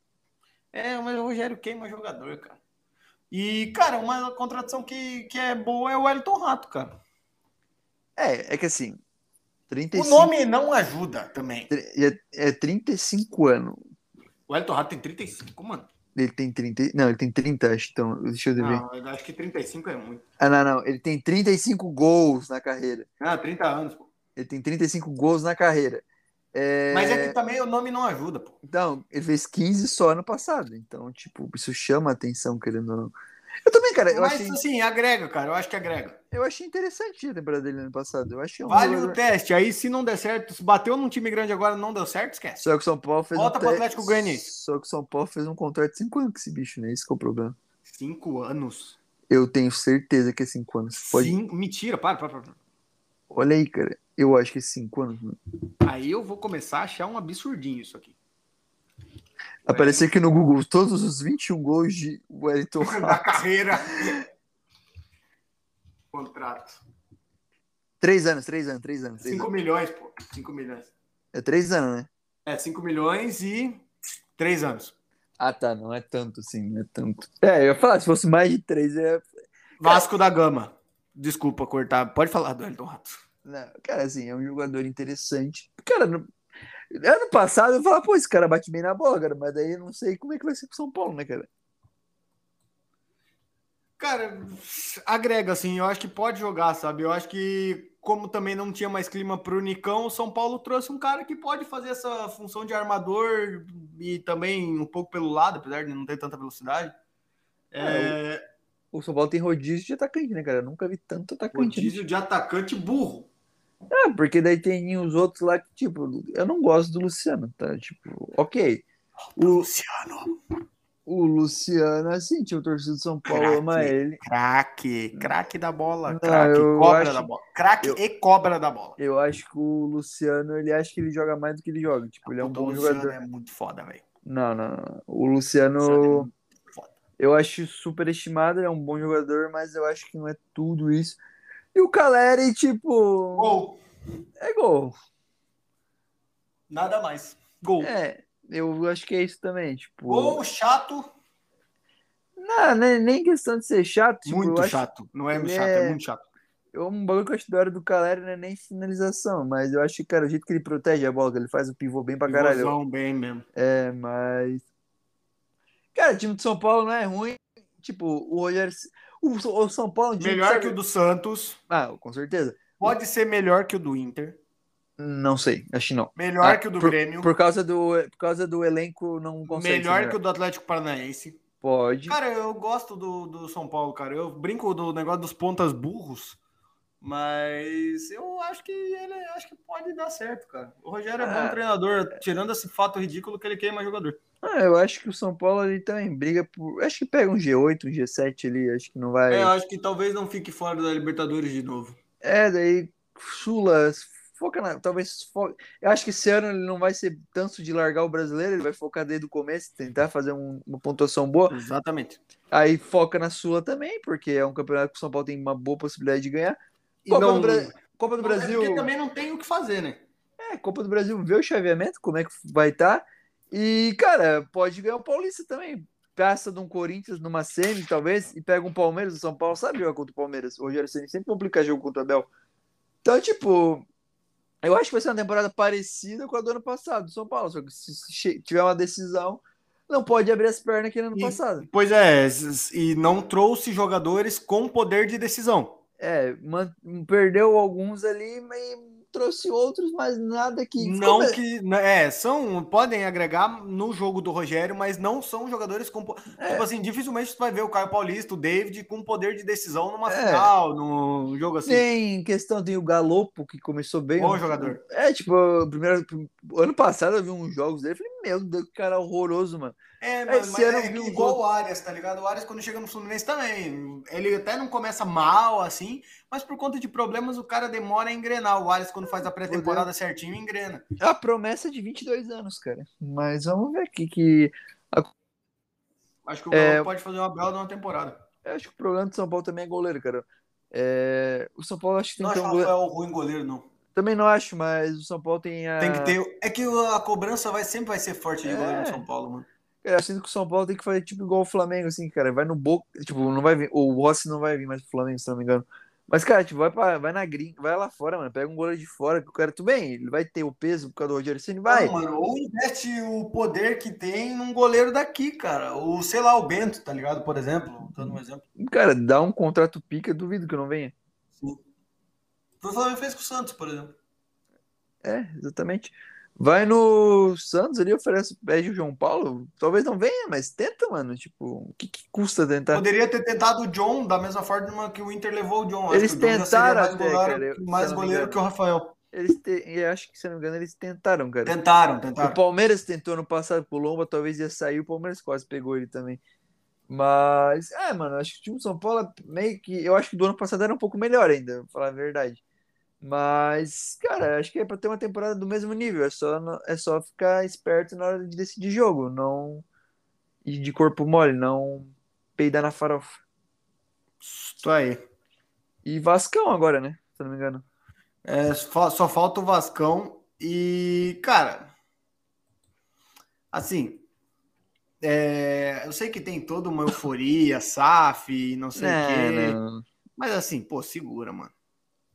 É, mas o Rogério queima jogador, cara. E, cara, uma contratação que, que é boa é o Wellington Rato, cara. É, é que assim, 35... O nome não ajuda também. É, é 35 anos. O Elton Rato tem 35, mano. Ele tem 30. Não, ele tem 30, acho. Então, deixa eu ver. Não, eu acho que 35 é muito. Ah, não, não. Ele tem 35 gols na carreira. Ah, 30 anos, pô. Ele tem 35 gols na carreira. É... Mas é que também o nome não ajuda, pô. Então, ele fez 15 só ano passado. Então, tipo, isso chama atenção, querendo ou não. Eu também, cara. Eu Mas achei... assim, agrega, cara. Eu acho que agrega. Eu achei interessante a temporada dele ano passado. Eu achei um vale jogador... o teste. Aí, se não der certo, se bateu num time grande agora não deu certo, esquece. Só que o São Paulo fez Volta um pro Atlético Goianiense. Só que o São Paulo fez um contrato de 5 anos com esse bicho, né? Esse que é o problema. 5 anos? Eu tenho certeza que é 5 anos. Pode... Sim, mentira, para, para, para. Olha aí, cara. Eu acho que é 5 anos. Mano. Aí eu vou começar a achar um absurdinho isso aqui. Apareceu aqui no Google todos os 21 gols de Wellington *laughs* da carreira. Contrato. Três anos, três anos, três anos. Três 5 anos. milhões, pô. 5 milhões. É três anos, né? É, 5 milhões e três anos. Ah, tá. Não é tanto, sim, não é tanto. É, eu ia falar, se fosse mais de três, é. Vasco da Gama. Desculpa cortar. Pode falar do Elton Rato. Não, cara, assim, é um jogador interessante. Cara, não Ano passado eu falava, pô, esse cara bate bem na bola, cara, mas daí eu não sei como é que vai ser pro São Paulo, né, cara? Cara, agrega, assim, eu acho que pode jogar, sabe? Eu acho que, como também não tinha mais clima pro Nicão, o São Paulo trouxe um cara que pode fazer essa função de armador e também um pouco pelo lado, apesar de não ter tanta velocidade. É... É, o São Paulo tem rodízio de atacante, né, cara? Eu nunca vi tanto atacante. Rodízio né? de atacante burro. Ah, porque daí tem os outros lá que, tipo, eu não gosto do Luciano, tá? Tipo, ok. O Luciano. O Luciano, assim, tipo, o torcedor de São Paulo craque, ama ele. Craque, craque da bola. Craque, cobra acho, da bola. Craque e cobra da bola. Eu acho que o Luciano, ele acha que ele joga mais do que ele joga. Tipo, ele é um bom Luciano jogador. é muito foda, velho. Não, não, não. O Luciano. Luciano é eu acho super estimado, ele é um bom jogador, mas eu acho que não é tudo isso. E o Caleri, tipo. Gol. É gol. Nada mais. Gol. É, eu acho que é isso também. Tipo... Gol chato. Não, nem questão de ser chato. Tipo, muito chato. Não é chato, é... é muito chato. Eu, um bagulho que eu acho da hora do Caleri não é nem finalização, mas eu acho que, cara, o jeito que ele protege a bola, que ele faz o pivô bem pra caralho. Pivôzão bem mesmo. É, mas. Cara, o time de São Paulo não é ruim. Tipo, o Rogério. O, o São Paulo. Melhor que o do Santos. Ah, com certeza. Pode ser melhor que o do Inter. Não sei, acho que não. Melhor ah, que o do por, Grêmio. Por causa do, por causa do elenco, não consegue. Melhor que o do Atlético Paranaense. Pode. Cara, eu gosto do, do São Paulo, cara. Eu brinco do negócio dos pontas burros. Mas eu acho que ele acho que pode dar certo, cara. O Rogério é bom ah, treinador, tirando esse fato ridículo que ele queima jogador. Ah, eu acho que o São Paulo ali também briga por. Acho que pega um G8, um G7 ali, acho que não vai. É, eu acho que talvez não fique fora da Libertadores de novo. É, daí Sula foca na. Talvez. Foca, eu acho que esse ano ele não vai ser tanto de largar o brasileiro, ele vai focar desde o começo, tentar fazer um, uma pontuação boa. Exatamente. Aí foca na Sula também, porque é um campeonato que o São Paulo tem uma boa possibilidade de ganhar. Copa, não, do, Bra... Copa do Brasil. É porque também não tem o que fazer, né? É, Copa do Brasil vê o chaveamento, como é que vai estar. Tá. E, cara, pode ganhar o Paulista também. Passa de um Corinthians numa semi, talvez, e pega um Palmeiras. O São Paulo sabe jogar contra o Palmeiras. O Rogério Ceni sempre complica jogo contra o Abel. Então, tipo, eu acho que vai ser uma temporada parecida com a do ano passado, do São Paulo. Só que se tiver uma decisão, não pode abrir as pernas que no ano e, passado. Pois é, e não trouxe jogadores com poder de decisão. É, perdeu alguns ali, mas trouxe outros, mas nada que. Não Como... que. Né, é, são. Podem agregar no jogo do Rogério, mas não são jogadores com. É. Tipo assim, dificilmente você vai ver o Caio Paulista, o David, com poder de decisão numa é. final, num jogo assim. Tem questão, tem o Galopo, que começou bem. Bom jogador. É, tipo, primeiro, ano passado eu vi uns jogos dele, falei, meu Deus, que cara horroroso, mano. É, mas, mas é, é igual o Arias, tá ligado? O Arias, quando chega no Fluminense também, ele até não começa mal, assim, mas por conta de problemas o cara demora a engrenar. O Arias, quando faz a pré-temporada certinho, engrena. É a promessa de 22 anos, cara. Mas vamos ver aqui que... Acho que o Galo é... pode fazer uma bela de uma temporada. Eu acho que o problema do São Paulo também é goleiro, cara. É... O São Paulo acho que tem não que ter um goleiro... Ruim goleiro, não. Também não acho, mas o São Paulo tem a... Tem que ter... É que a cobrança vai, sempre vai ser forte de é... goleiro no São Paulo, mano. Cara, eu sinto que o São Paulo tem que fazer tipo igual o Flamengo, assim, cara. Vai no boca. Tipo, não vai vir. O Rossi não vai vir mais pro Flamengo, se não me engano. Mas, cara, tipo, vai, pra, vai na gringa, vai lá fora, mano. Pega um goleiro de fora, que o cara, tudo bem, ele vai ter o peso por causa do Rogério Ceni, vai. Não, mano, ou investe o poder que tem num goleiro daqui, cara. Ou, sei lá, o Bento, tá ligado? Por exemplo, dando um exemplo. Cara, dá um contrato pica, duvido que não venha. Sim. O Flamengo fez com o Santos, por exemplo. É, exatamente. Vai no Santos ali, oferece, pede o João Paulo. Talvez não venha, mas tenta, mano. Tipo, o que, que, custa tentar? Poderia ter tentado o John da mesma forma que o Inter levou o John. Eles tentaram mais até, goleiro, cara, mais goleiro que o Rafael. Eles te... Eu acho que, se não me engano, eles tentaram, cara. Tentaram, tentaram. O Palmeiras tentou no passado pro Lomba, talvez ia sair, o Palmeiras quase pegou ele também. Mas, é, mano, acho que o time de São Paulo é meio que. Eu acho que do ano passado era um pouco melhor ainda, pra falar a verdade. Mas, cara, acho que é para ter uma temporada do mesmo nível. É só, é só ficar esperto na hora de decidir jogo. Não ir de corpo mole, não peidar na farofa. Isso aí. E Vascão agora, né? Se não me engano. É, só falta o Vascão. E, cara, assim, é, eu sei que tem toda uma euforia, *laughs* SAF, não sei o quê. Não. Mas assim, pô, segura, mano.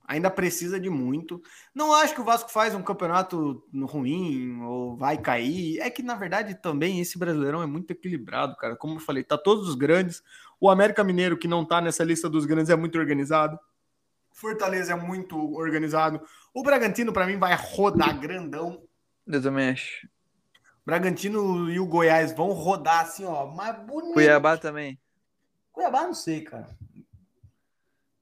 Ainda precisa de muito. Não acho que o Vasco faz um campeonato ruim ou vai cair. É que, na verdade, também esse Brasileirão é muito equilibrado, cara. Como eu falei, tá todos os grandes. O América Mineiro, que não tá nessa lista dos grandes, é muito organizado. Fortaleza é muito organizado. O Bragantino, para mim, vai rodar grandão. Eu também acho. Bragantino e o Goiás vão rodar assim, ó, mais bonito. Cuiabá também. Cuiabá, não sei, cara.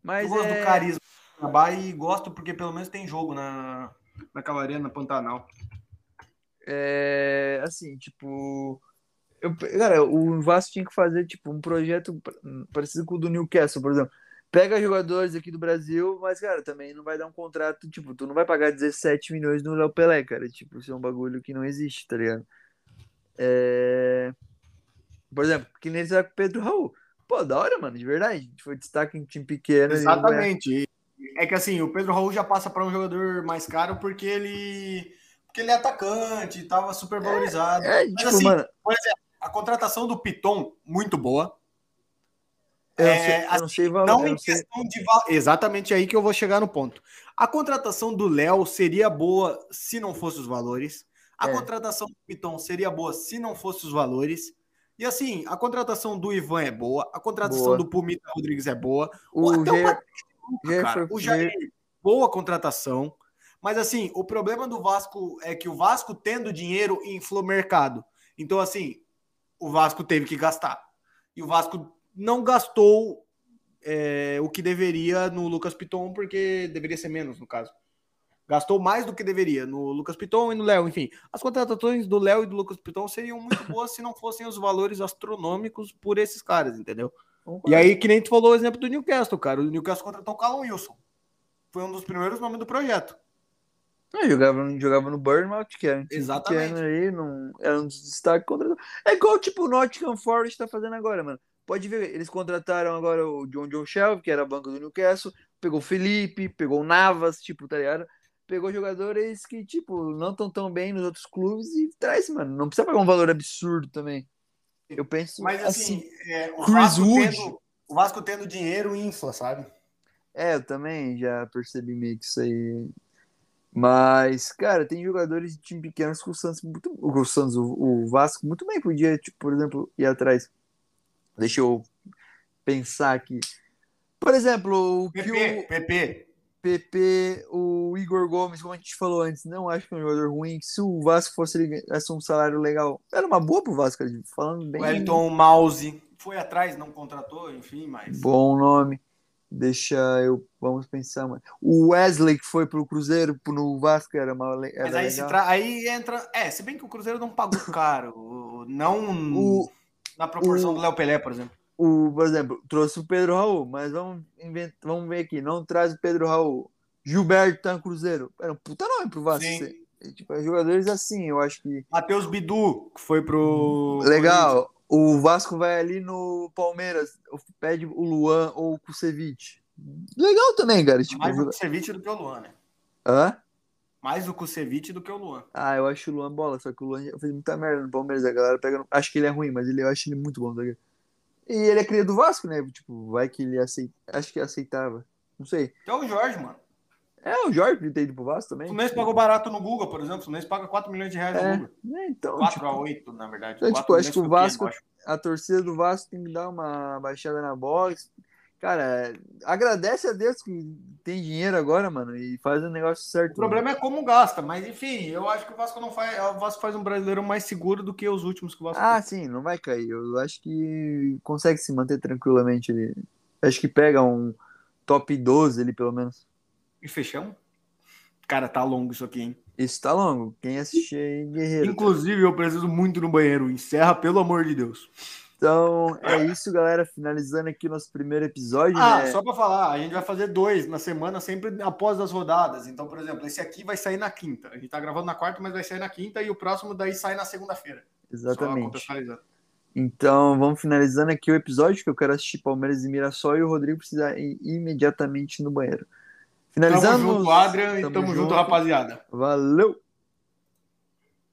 Mas eu gosto é... do carisma Cuiabá e gosto porque pelo menos tem jogo na, na Cavalaria, na Pantanal. É, assim, tipo. Eu, cara, o Vasco tinha que fazer tipo um projeto parecido com o do Newcastle, por exemplo. Pega jogadores aqui do Brasil, mas, cara, também não vai dar um contrato, tipo, tu não vai pagar 17 milhões no Léo Pelé, cara. Tipo, isso é um bagulho que não existe, tá ligado? É... Por exemplo, que nem esse com o Pedro Raul. Pô, da hora, mano, de verdade. Foi destaque em time pequeno. Exatamente. É que assim, o Pedro Raul já passa para um jogador mais caro porque ele porque ele é atacante, estava super valorizado. É, é, Mas, tipo, assim, mano... por exemplo, a contratação do Piton, muito boa. Eu é, assim, não sei valor, não em questão de. Exatamente aí que eu vou chegar no ponto. A contratação do Léo seria boa se não fosse os valores. A é. contratação do Piton seria boa se não fosse os valores. E assim, a contratação do Ivan é boa, a contratação boa. do Pumita Rodrigues é boa. O Até G... o cara. O Jair, boa contratação. Mas assim, o problema do Vasco é que o Vasco tendo dinheiro inflou o mercado. Então, assim, o Vasco teve que gastar. E o Vasco não gastou é, o que deveria no Lucas Piton, porque deveria ser menos, no caso. Gastou mais do que deveria no Lucas Piton e no Léo. Enfim, as contratações do Léo e do Lucas Piton seriam muito *laughs* boas se não fossem os valores astronômicos por esses caras, entendeu? E aí, que nem tu falou o exemplo do Newcastle, cara. O Newcastle contratou o Callum Wilson. Foi um dos primeiros nomes do projeto. Eu jogava, jogava no Burnout, que era um Exatamente. aí, não, era um destaque contra. É igual tipo o Nottingham Forest tá fazendo agora, mano. Pode ver, eles contrataram agora o John John Shelby, que era banco do Newcastle, pegou o Felipe, pegou o Navas, tipo, tá ligado? Pegou jogadores que, tipo, não estão tão bem nos outros clubes e traz, mano. Não precisa pagar um valor absurdo também. Eu penso Mas assim, assim é, o, Vasco tendo, o Vasco tendo dinheiro infla, sabe? É, eu também já percebi meio que isso aí. Mas, cara, tem jogadores de time pequenos que o Santos muito. O Santos, o, o Vasco, muito bem podia, tipo, por exemplo, ir atrás. Deixa eu pensar aqui. Por exemplo, o PP, que o PP. PP, o Igor Gomes, como a gente falou antes, não acho que é um jogador ruim. Se o Vasco fosse um salário legal, era uma boa pro Vasco, falando bem. O Elton Mouse foi atrás, não contratou, enfim, mas. Bom nome. Deixa eu. Vamos pensar. Mano. O Wesley, que foi pro Cruzeiro, no Vasco, era mal. Era Mas aí, se tra... aí entra. É, se bem que o Cruzeiro não pagou caro. não O- na proporção o- do Léo Pelé, por exemplo. O, por exemplo, trouxe o Pedro Raul, mas vamos, invent... vamos ver aqui. Não traz o Pedro Raul. Gilberto tá no Cruzeiro. Era um puta nome pro Vasco. Tipo, é jogadores assim, eu acho que. Matheus Bidu, que foi pro. Legal. O Vasco vai ali no Palmeiras, pede o Luan ou o Kusevich. Legal também, cara. Tipo, Mais o Kusevich do que o Luan, né? Hã? Mais o Kusevich do que o Luan. Ah, eu acho o Luan bola, só que o Luan fez muita merda no Palmeiras. A galera pega. Acho que ele é ruim, mas ele, eu acho ele muito bom. Tá ligado? E ele é cria do Vasco, né? Tipo, vai que ele aceita. Acho que aceitava. Não sei. Então o Jorge, mano. É, o Jorge tem ido pro Vasco O também. Fluminense pagou barato no Google, por exemplo. O Fluminense paga 4 milhões de reais É, no Google. É, então, 4 tipo, a 8, na verdade. então, 4 tipo, acho que o Vasco- pequeno, a torcida do Vasco tem que dar uma baixada na box. Cara, agradece a Deus que tem dinheiro agora, mano, e faz o negócio certo. O problema é como gasta, mas enfim, eu acho que o Vasco não faz. O Vasco faz um brasileiro mais seguro do que os últimos que o Vasco Ah, sim, não vai cair. Eu acho que consegue se manter tranquilamente ali. Acho que pega um top 12 ali, pelo menos. E fechamos? Cara, tá longo isso aqui, hein? Isso tá longo. Quem assistir aí, guerreiro. Inclusive, eu preciso muito no banheiro. Encerra, pelo amor de Deus. Então, é isso, galera. Finalizando aqui o nosso primeiro episódio, Ah, né? só pra falar, a gente vai fazer dois na semana, sempre após as rodadas. Então, por exemplo, esse aqui vai sair na quinta. A gente tá gravando na quarta, mas vai sair na quinta e o próximo daí sai na segunda-feira. Exatamente. Então, vamos finalizando aqui o episódio, que eu quero assistir Palmeiras e Mirassol e o Rodrigo precisa ir imediatamente no banheiro. Tamo Finalizando. junto, Adrian, e Tamo tamo junto, junto. rapaziada. Valeu!